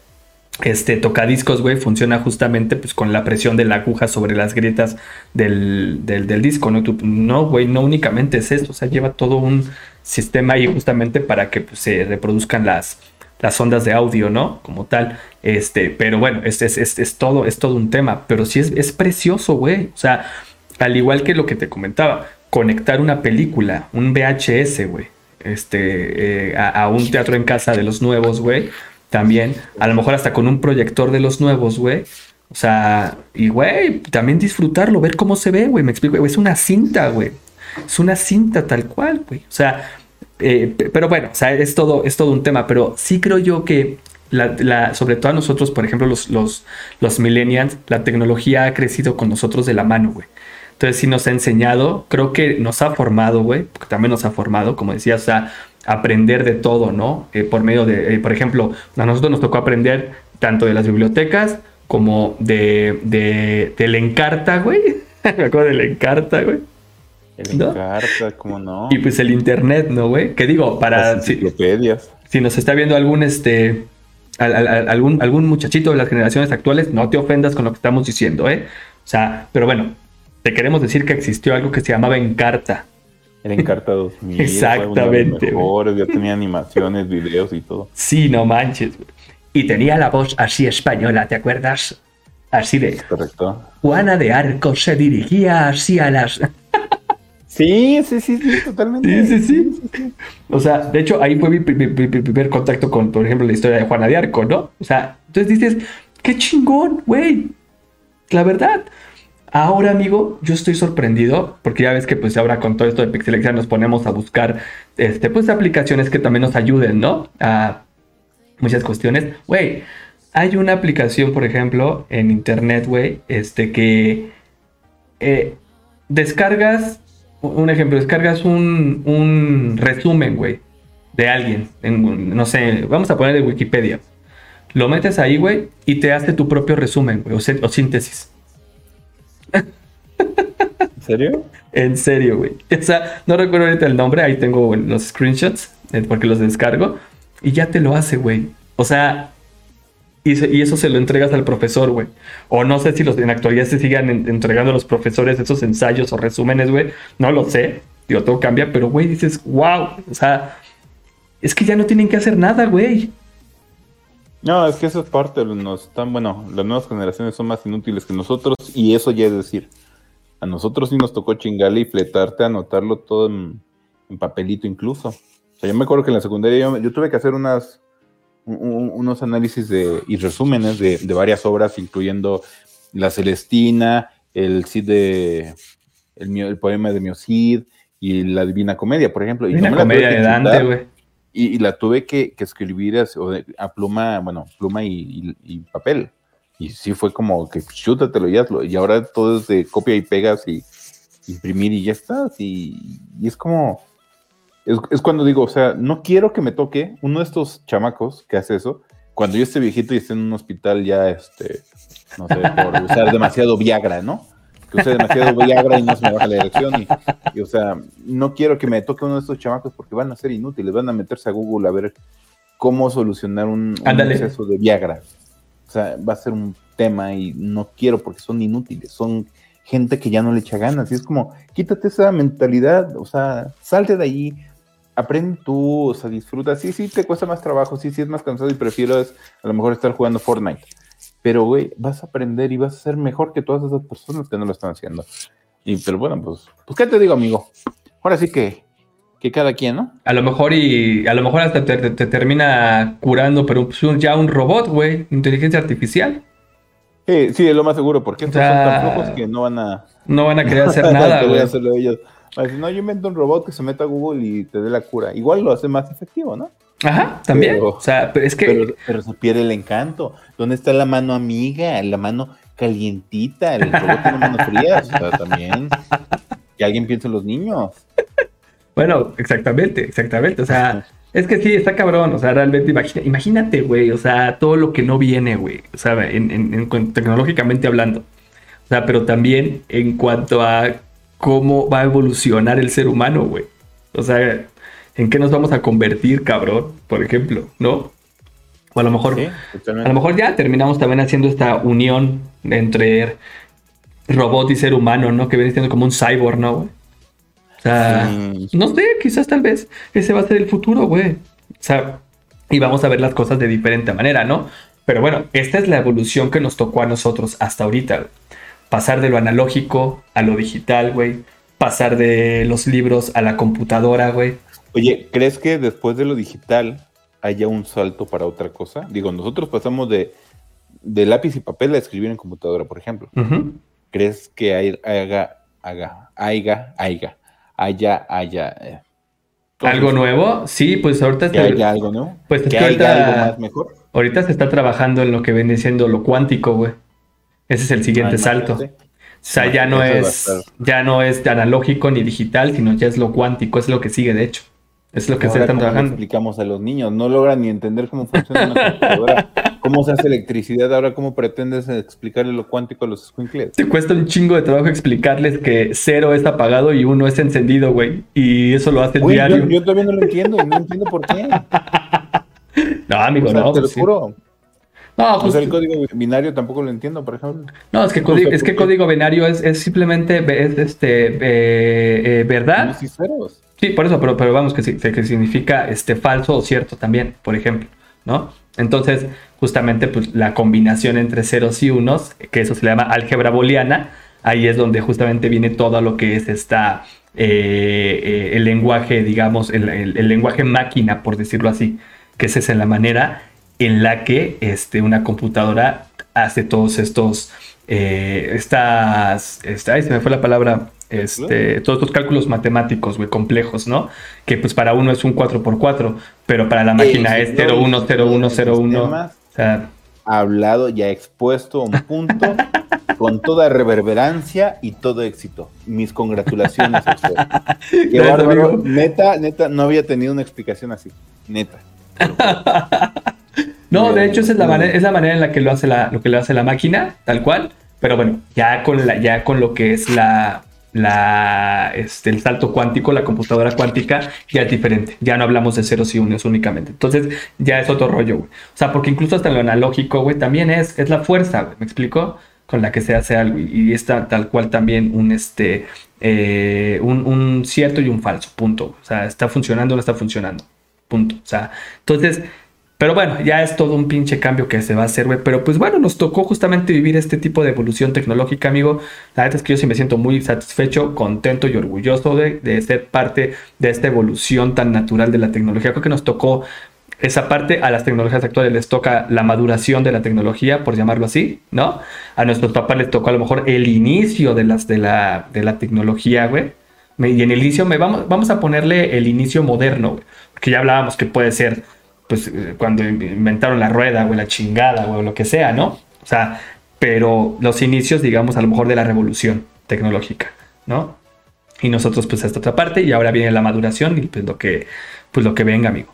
este tocadiscos, güey, funciona justamente pues con la presión de la aguja sobre las grietas del, del, del disco, ¿no? No, güey, no únicamente es esto, o sea, lleva todo un sistema ahí justamente para que pues, se reproduzcan las, las ondas de audio, ¿no? Como tal. Este, pero bueno, es, es, es, es todo, es todo un tema. Pero sí es, es precioso, güey. O sea, al igual que lo que te comentaba, conectar una película, un VHS, güey. Este, eh, a, a un teatro en casa de los nuevos, güey. También, a lo mejor hasta con un proyector de los nuevos, güey. O sea, y güey, también disfrutarlo, ver cómo se ve, güey. Me explico, es una cinta, güey. Es una cinta tal cual, güey. O sea, eh, pe- pero bueno, o sea, es todo, es todo un tema. Pero sí creo yo que, la, la- sobre todo a nosotros, por ejemplo, los, los, los millennials, la tecnología ha crecido con nosotros de la mano, güey. Entonces, sí nos ha enseñado, creo que nos ha formado, güey, porque también nos ha formado, como decías, o sea, aprender de todo, ¿no? Eh, por medio de, eh, por ejemplo, a nosotros nos tocó aprender tanto de las bibliotecas como de, de, del Encarta, güey. (laughs) Me acuerdo del Encarta, güey. El ¿No? Encarta, ¿cómo no? Y pues el internet, ¿no, güey? Que digo, para Las enciclopedias. si nos está viendo algún este al- al- al- algún, algún muchachito de las generaciones actuales, no te ofendas con lo que estamos diciendo, ¿eh? O sea, pero bueno, te queremos decir que existió algo que se llamaba Encarta. El Encarta 2000. Exactamente, mejores, ya tenía animaciones, videos y todo. Sí, no manches. Y tenía la voz así española, ¿te acuerdas? Así de Correcto. Juana de Arco se dirigía así a las. (laughs) Sí, sí, sí, sí, totalmente. Sí, sí, sí. O sea, de hecho, ahí fue mi- mi- mi primer contacto con, por ejemplo, la historia de Juana de Arco, ¿no? O sea, entonces dices, qué chingón, güey. La verdad. Ahora, amigo, yo estoy sorprendido porque ya ves que pues ahora con todo esto de Pixelexia nos ponemos a buscar este, pues aplicaciones que también nos ayuden, ¿no? A muchas cuestiones. Güey, Hay una aplicación, por ejemplo, en internet, güey, este que eh, descargas, un ejemplo, descargas un, un resumen, güey, de alguien, en- no sé, vamos a poner de Wikipedia. Lo metes ahí, güey, y te hace tu propio resumen, güey, o síntesis. ¿En serio? En serio, güey. (laughs) O sea, no recuerdo ahorita el nombre, ahí tengo los screenshots, eh, porque los descargo, y ya te lo hace, güey. O sea, y, se- y eso se lo entregas al profesor, güey. O no sé si los en la actualidad se sigan en- entregando a los profesores esos ensayos o resúmenes, güey. No lo sé. Digo, todo cambia, pero, güey, dices, wow. O sea, es que ya no tienen que hacer nada, güey. No, es que eso es parte, nos están, bueno, las nuevas generaciones son más inútiles que nosotros y eso ya es decir, a nosotros sí nos tocó chingarle y fletarte, anotarlo todo en, en papelito incluso. O sea, yo me acuerdo que en la secundaria yo, yo tuve que hacer unas, un- un- unos análisis de, y resúmenes de, de varias obras, incluyendo La Celestina, el Cid de, el, poema de Miocid y la Divina Comedia, por ejemplo. Y la tuve comedia de Dante, güey. y, y la tuve que, que escribir a pluma, bueno, pluma y, y- y papel. Y sí fue como que chútatelo y hazlo. Y ahora todo es de copia y pegas y imprimir y ya estás. Y, y es como, es, es cuando digo, o sea, no quiero que me toque uno de estos chamacos que hace eso, cuando yo esté viejito y esté en un hospital ya, este, no sé, por (laughs) usar demasiado Viagra, ¿no? Que use demasiado Viagra y no se me baja la erección. Y, y, o sea, no quiero que me toque uno de estos chamacos porque van a ser inútiles, van a meterse a Google a ver cómo solucionar un, un exceso de Viagra. O sea, va a ser un tema y no quiero porque son inútiles, son gente que ya no le echa ganas. Y es como, quítate esa mentalidad, o sea, salte de ahí, aprende tú, o sea, disfruta. Sí, sí, te cuesta más trabajo, sí, sí, es más cansado y prefieres a lo mejor estar jugando Fortnite. Pero, güey, vas a aprender y vas a ser mejor que todas esas personas que no lo están haciendo. Y, pero bueno, pues, pues, ¿qué te digo, amigo? Ahora sí que, que cada quien, ¿no? A lo mejor y a lo mejor hasta te, te- te termina curando, pero pues, ya un robot, güey, inteligencia artificial. Sí, sí, es lo más seguro, porque estos O sea, son tan flojos que no van a, No van a querer (laughs) hacer nada, güey. ellos. Decir, no, yo invento un robot que se meta a Google y te dé la cura. Igual lo hace más efectivo, ¿no? Ajá, también. Pero- o sea, pero es que Pero, pero se pierde el encanto. ¿Dónde está la mano amiga? La mano calientita. El robot tiene manos frías. O sea, también. Que alguien piense en los niños. Bueno, exactamente, exactamente. O sea, es que sí, está cabrón. O sea, realmente imagina- imagínate, güey. O sea, todo lo que no viene, güey. O sea, en, en- en tecnológicamente hablando. O sea, pero también en cuanto a cómo va a evolucionar el ser humano, güey. O sea, en qué nos vamos a convertir, cabrón, por ejemplo, ¿no? O a lo mejor, Sí, a lo mejor ya terminamos también haciendo esta unión entre robot y ser humano, ¿no? Que viene siendo como un cyborg, ¿no, güey? O sea, Sí. no sé, quizás tal vez ese va a ser el futuro, güey. O sea, y vamos a ver las cosas de diferente manera, ¿no? Pero bueno, esta es la evolución que nos tocó a nosotros hasta ahorita. Pasar de lo analógico a lo digital, güey. Pasar de los libros a la computadora, güey. Oye, ¿crees que después de lo digital haya un salto para otra cosa? Digo, nosotros pasamos de, de lápiz y papel a escribir en computadora, por ejemplo. ¿Crees que hay- haga, haga, haya, haya, haya, eh, ¿Algo nuevo? Sí, pues ahorita, se- haya algo nuevo? Pues es que haya ahorita- algo más mejor. ahorita se está trabajando en lo que viene siendo lo cuántico, güey. Ese es el siguiente Ah, salto. imagínate. O sea, ya no es, ya no es analógico ni digital, sino ya es lo cuántico, es lo que sigue, de hecho. Es lo que se Ahora, están ¿cómo le trabajando. explicamos a los niños? No logran ni entender cómo funciona una (laughs) computadora. ¿Cómo se hace electricidad? Ahora, ¿cómo pretendes explicarle lo cuántico a los squinkles? Te cuesta un chingo de trabajo explicarles que cero es apagado y uno es encendido, güey. Y eso lo hace yo, diario. yo todavía no lo entiendo no entiendo por qué. (laughs) No, amigo, O sea, no. te lo sí. juro. No, O pues, sea, el código binario tampoco lo entiendo, por ejemplo. no, es que, no código, es que código binario es, es simplemente es este eh, eh, verdad. Y ceros. Sí, por eso, pero, pero vamos, que, que significa este, falso o cierto también, por ejemplo, ¿no? Entonces, justamente, pues la combinación entre ceros y unos, que eso se le llama álgebra booleana, ahí es donde justamente viene todo lo que es esta, eh, eh, el lenguaje, digamos, el, el- lenguaje máquina, por decirlo así, que es la manera en la que este, una computadora hace todos estos, eh, estas, esta- ay, se me fue la palabra, este, todos estos cálculos matemáticos, güey, complejos, ¿no? Que pues para uno es un 4x4, pero para la máquina es sí, 0, 1, sí, 0, 1, sí, 0, 1. sistemas. O sea, hablado, ya expuesto un punto (laughs) con toda reverberancia y todo éxito. Mis congratulaciones a usted. (laughs) Qué bárbaro. Neta, neta, no había tenido una explicación así. Neta. (laughs) No, de hecho esa es la manera, es la manera en la que lo hace la, lo que lo hace la máquina, tal cual. Pero bueno, ya con la, ya con lo que es la, la, este, el salto cuántico, la computadora cuántica, ya es diferente. Ya no hablamos de ceros y unos únicamente. Entonces, ya es otro rollo, güey. O sea, porque incluso hasta lo analógico, güey, también es, es la fuerza, güey. ¿Me explico? Con la que se hace algo. Y, y está tal cual también un este eh, un, un cierto y un falso. Punto. O sea, está funcionando o no está funcionando. Punto. O sea, entonces. Pero bueno, ya es todo un pinche cambio que se va a hacer, güey. Pero pues bueno, nos tocó justamente vivir este tipo de evolución tecnológica, amigo. La verdad es que yo sí me siento muy satisfecho, contento y orgulloso de, de ser parte de esta evolución tan natural de la tecnología. Creo que nos tocó esa parte, a las tecnologías actuales les toca la maduración de la tecnología, por llamarlo así, ¿no? A nuestros papás les tocó a lo mejor el inicio de, las, de, la, de la tecnología, güey. Y en el inicio, me, vamos, vamos a ponerle el inicio moderno, güey. Porque ya hablábamos que puede ser pues eh, cuando inventaron la rueda, güey, la chingada, o lo que sea, ¿no? O sea, pero los inicios, digamos, a lo mejor de la revolución tecnológica, ¿no? Y nosotros, pues, esta otra parte, y ahora viene la maduración y pues lo que, pues lo que venga, amigo.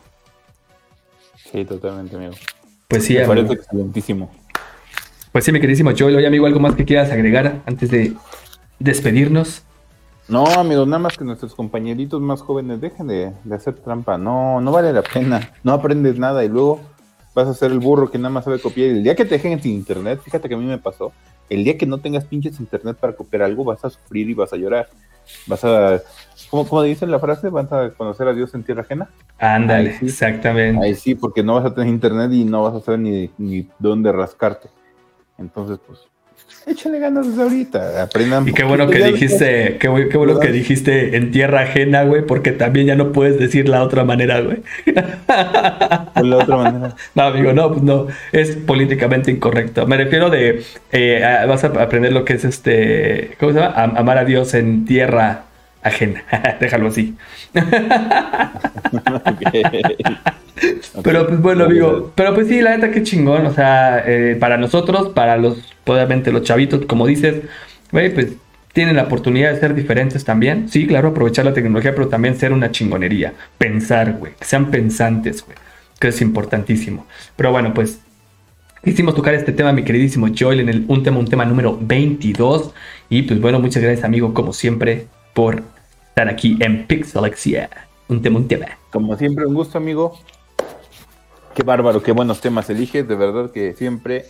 Sí, totalmente, amigo. Pues sí, Me amigo. parece excelentísimo. Pues sí, mi queridísimo Joel, oye, amigo, ¿algo más que quieras agregar antes de despedirnos? No, amigo, nada más que nuestros compañeritos más jóvenes dejen de, de hacer trampa. No, no vale la pena. No aprendes nada y luego vas a ser el burro que nada más sabe copiar. Y el día que te dejen sin internet, fíjate que a mí me pasó. El día que no tengas pinches internet para copiar algo, vas a sufrir y vas a llorar. Vas a. ¿Cómo, cómo dice la frase? ¿Vas a conocer a Dios en tierra ajena? Ándale, sí. exactamente. Ahí sí, porque no vas a tener internet y no vas a saber ni, ni dónde rascarte. Entonces, pues, échale ganas desde ahorita. Aprendan. Y qué bueno que dijiste, qué, qué bueno que dijiste en tierra ajena, güey, porque también ya no puedes decir la otra manera, güey. La otra manera. (laughs) No, amigo, no, pues no, es políticamente incorrecto. Me refiero de, eh, a- vas a aprender lo que es este, ¿cómo se llama? Am- amar a Dios en tierra ajena. (laughs) Déjalo así. (laughs) Pero pues bueno, amigo, pero pues sí, la neta, qué chingón, o sea, eh, para nosotros, para los, obviamente los chavitos, como dices, güey, pues tienen la oportunidad de ser diferentes también. Sí, claro, aprovechar la tecnología, pero también ser una chingonería. Pensar, güey, que sean pensantes, güey, que es importantísimo. Pero bueno, pues Quisimos tocar este tema, mi queridísimo Joel, en el un tema, un tema número 22. Y pues bueno, muchas gracias, amigo, como siempre, por estar aquí en Pixelexia. Un tema, un tema. Como siempre, un gusto, amigo. Qué bárbaro, qué buenos temas eliges. De verdad que siempre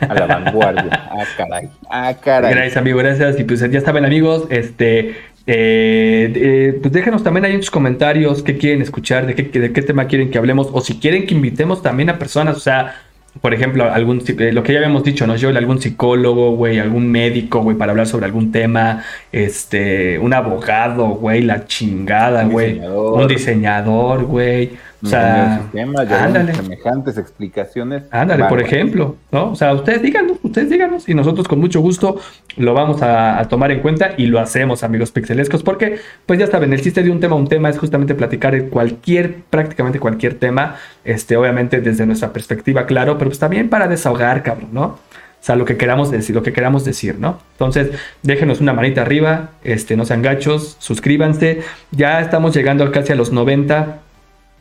a la vanguardia. (laughs) Ah, caray. Ah, caray. Gracias, amigo, gracias. Y pues ya saben, amigos, este. eh, eh, pues déjenos también ahí en sus comentarios qué quieren escuchar, de qué, de qué tema quieren que hablemos, o si quieren que invitemos también a personas, o sea, por ejemplo, algún eh, lo que ya habíamos dicho, ¿no? Yo, algún psicólogo, güey, algún médico, güey, para hablar sobre algún tema, este, un abogado, güey, la chingada, Un güey, un diseñador, güey, o sea, ya ándale. semejantes explicaciones. Ándale, por ejemplo, ¿no? O sea, ustedes díganos, ustedes díganos y nosotros con mucho gusto lo vamos a, a tomar en cuenta y lo hacemos, amigos pixelescos, porque pues ya saben, el chiste de un tema a un tema es justamente platicar de cualquier, prácticamente cualquier tema, este, obviamente desde nuestra perspectiva, claro, pero pues también para desahogar, cabrón, ¿no? O sea, lo que queramos decir, lo que queramos decir, ¿no? Entonces, déjenos una manita arriba, este, no sean gachos, suscríbanse. Ya estamos llegando casi a los 90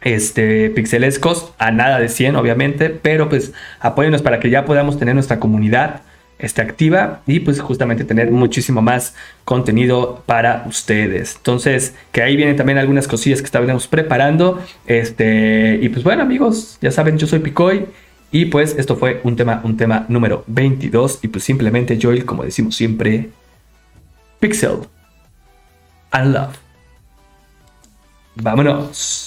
este, pixelescos, a nada de 100 obviamente, pero pues apóyenos para que ya podamos tener nuestra comunidad este, activa y pues justamente tener muchísimo más contenido para ustedes. Entonces, que ahí vienen también algunas cosillas que estaremos preparando. Este, y pues bueno amigos, ya saben, yo soy Picoy y pues esto fue un tema, un tema número 22 y pues simplemente Joel, como decimos siempre, Pixel and Love. Vámonos.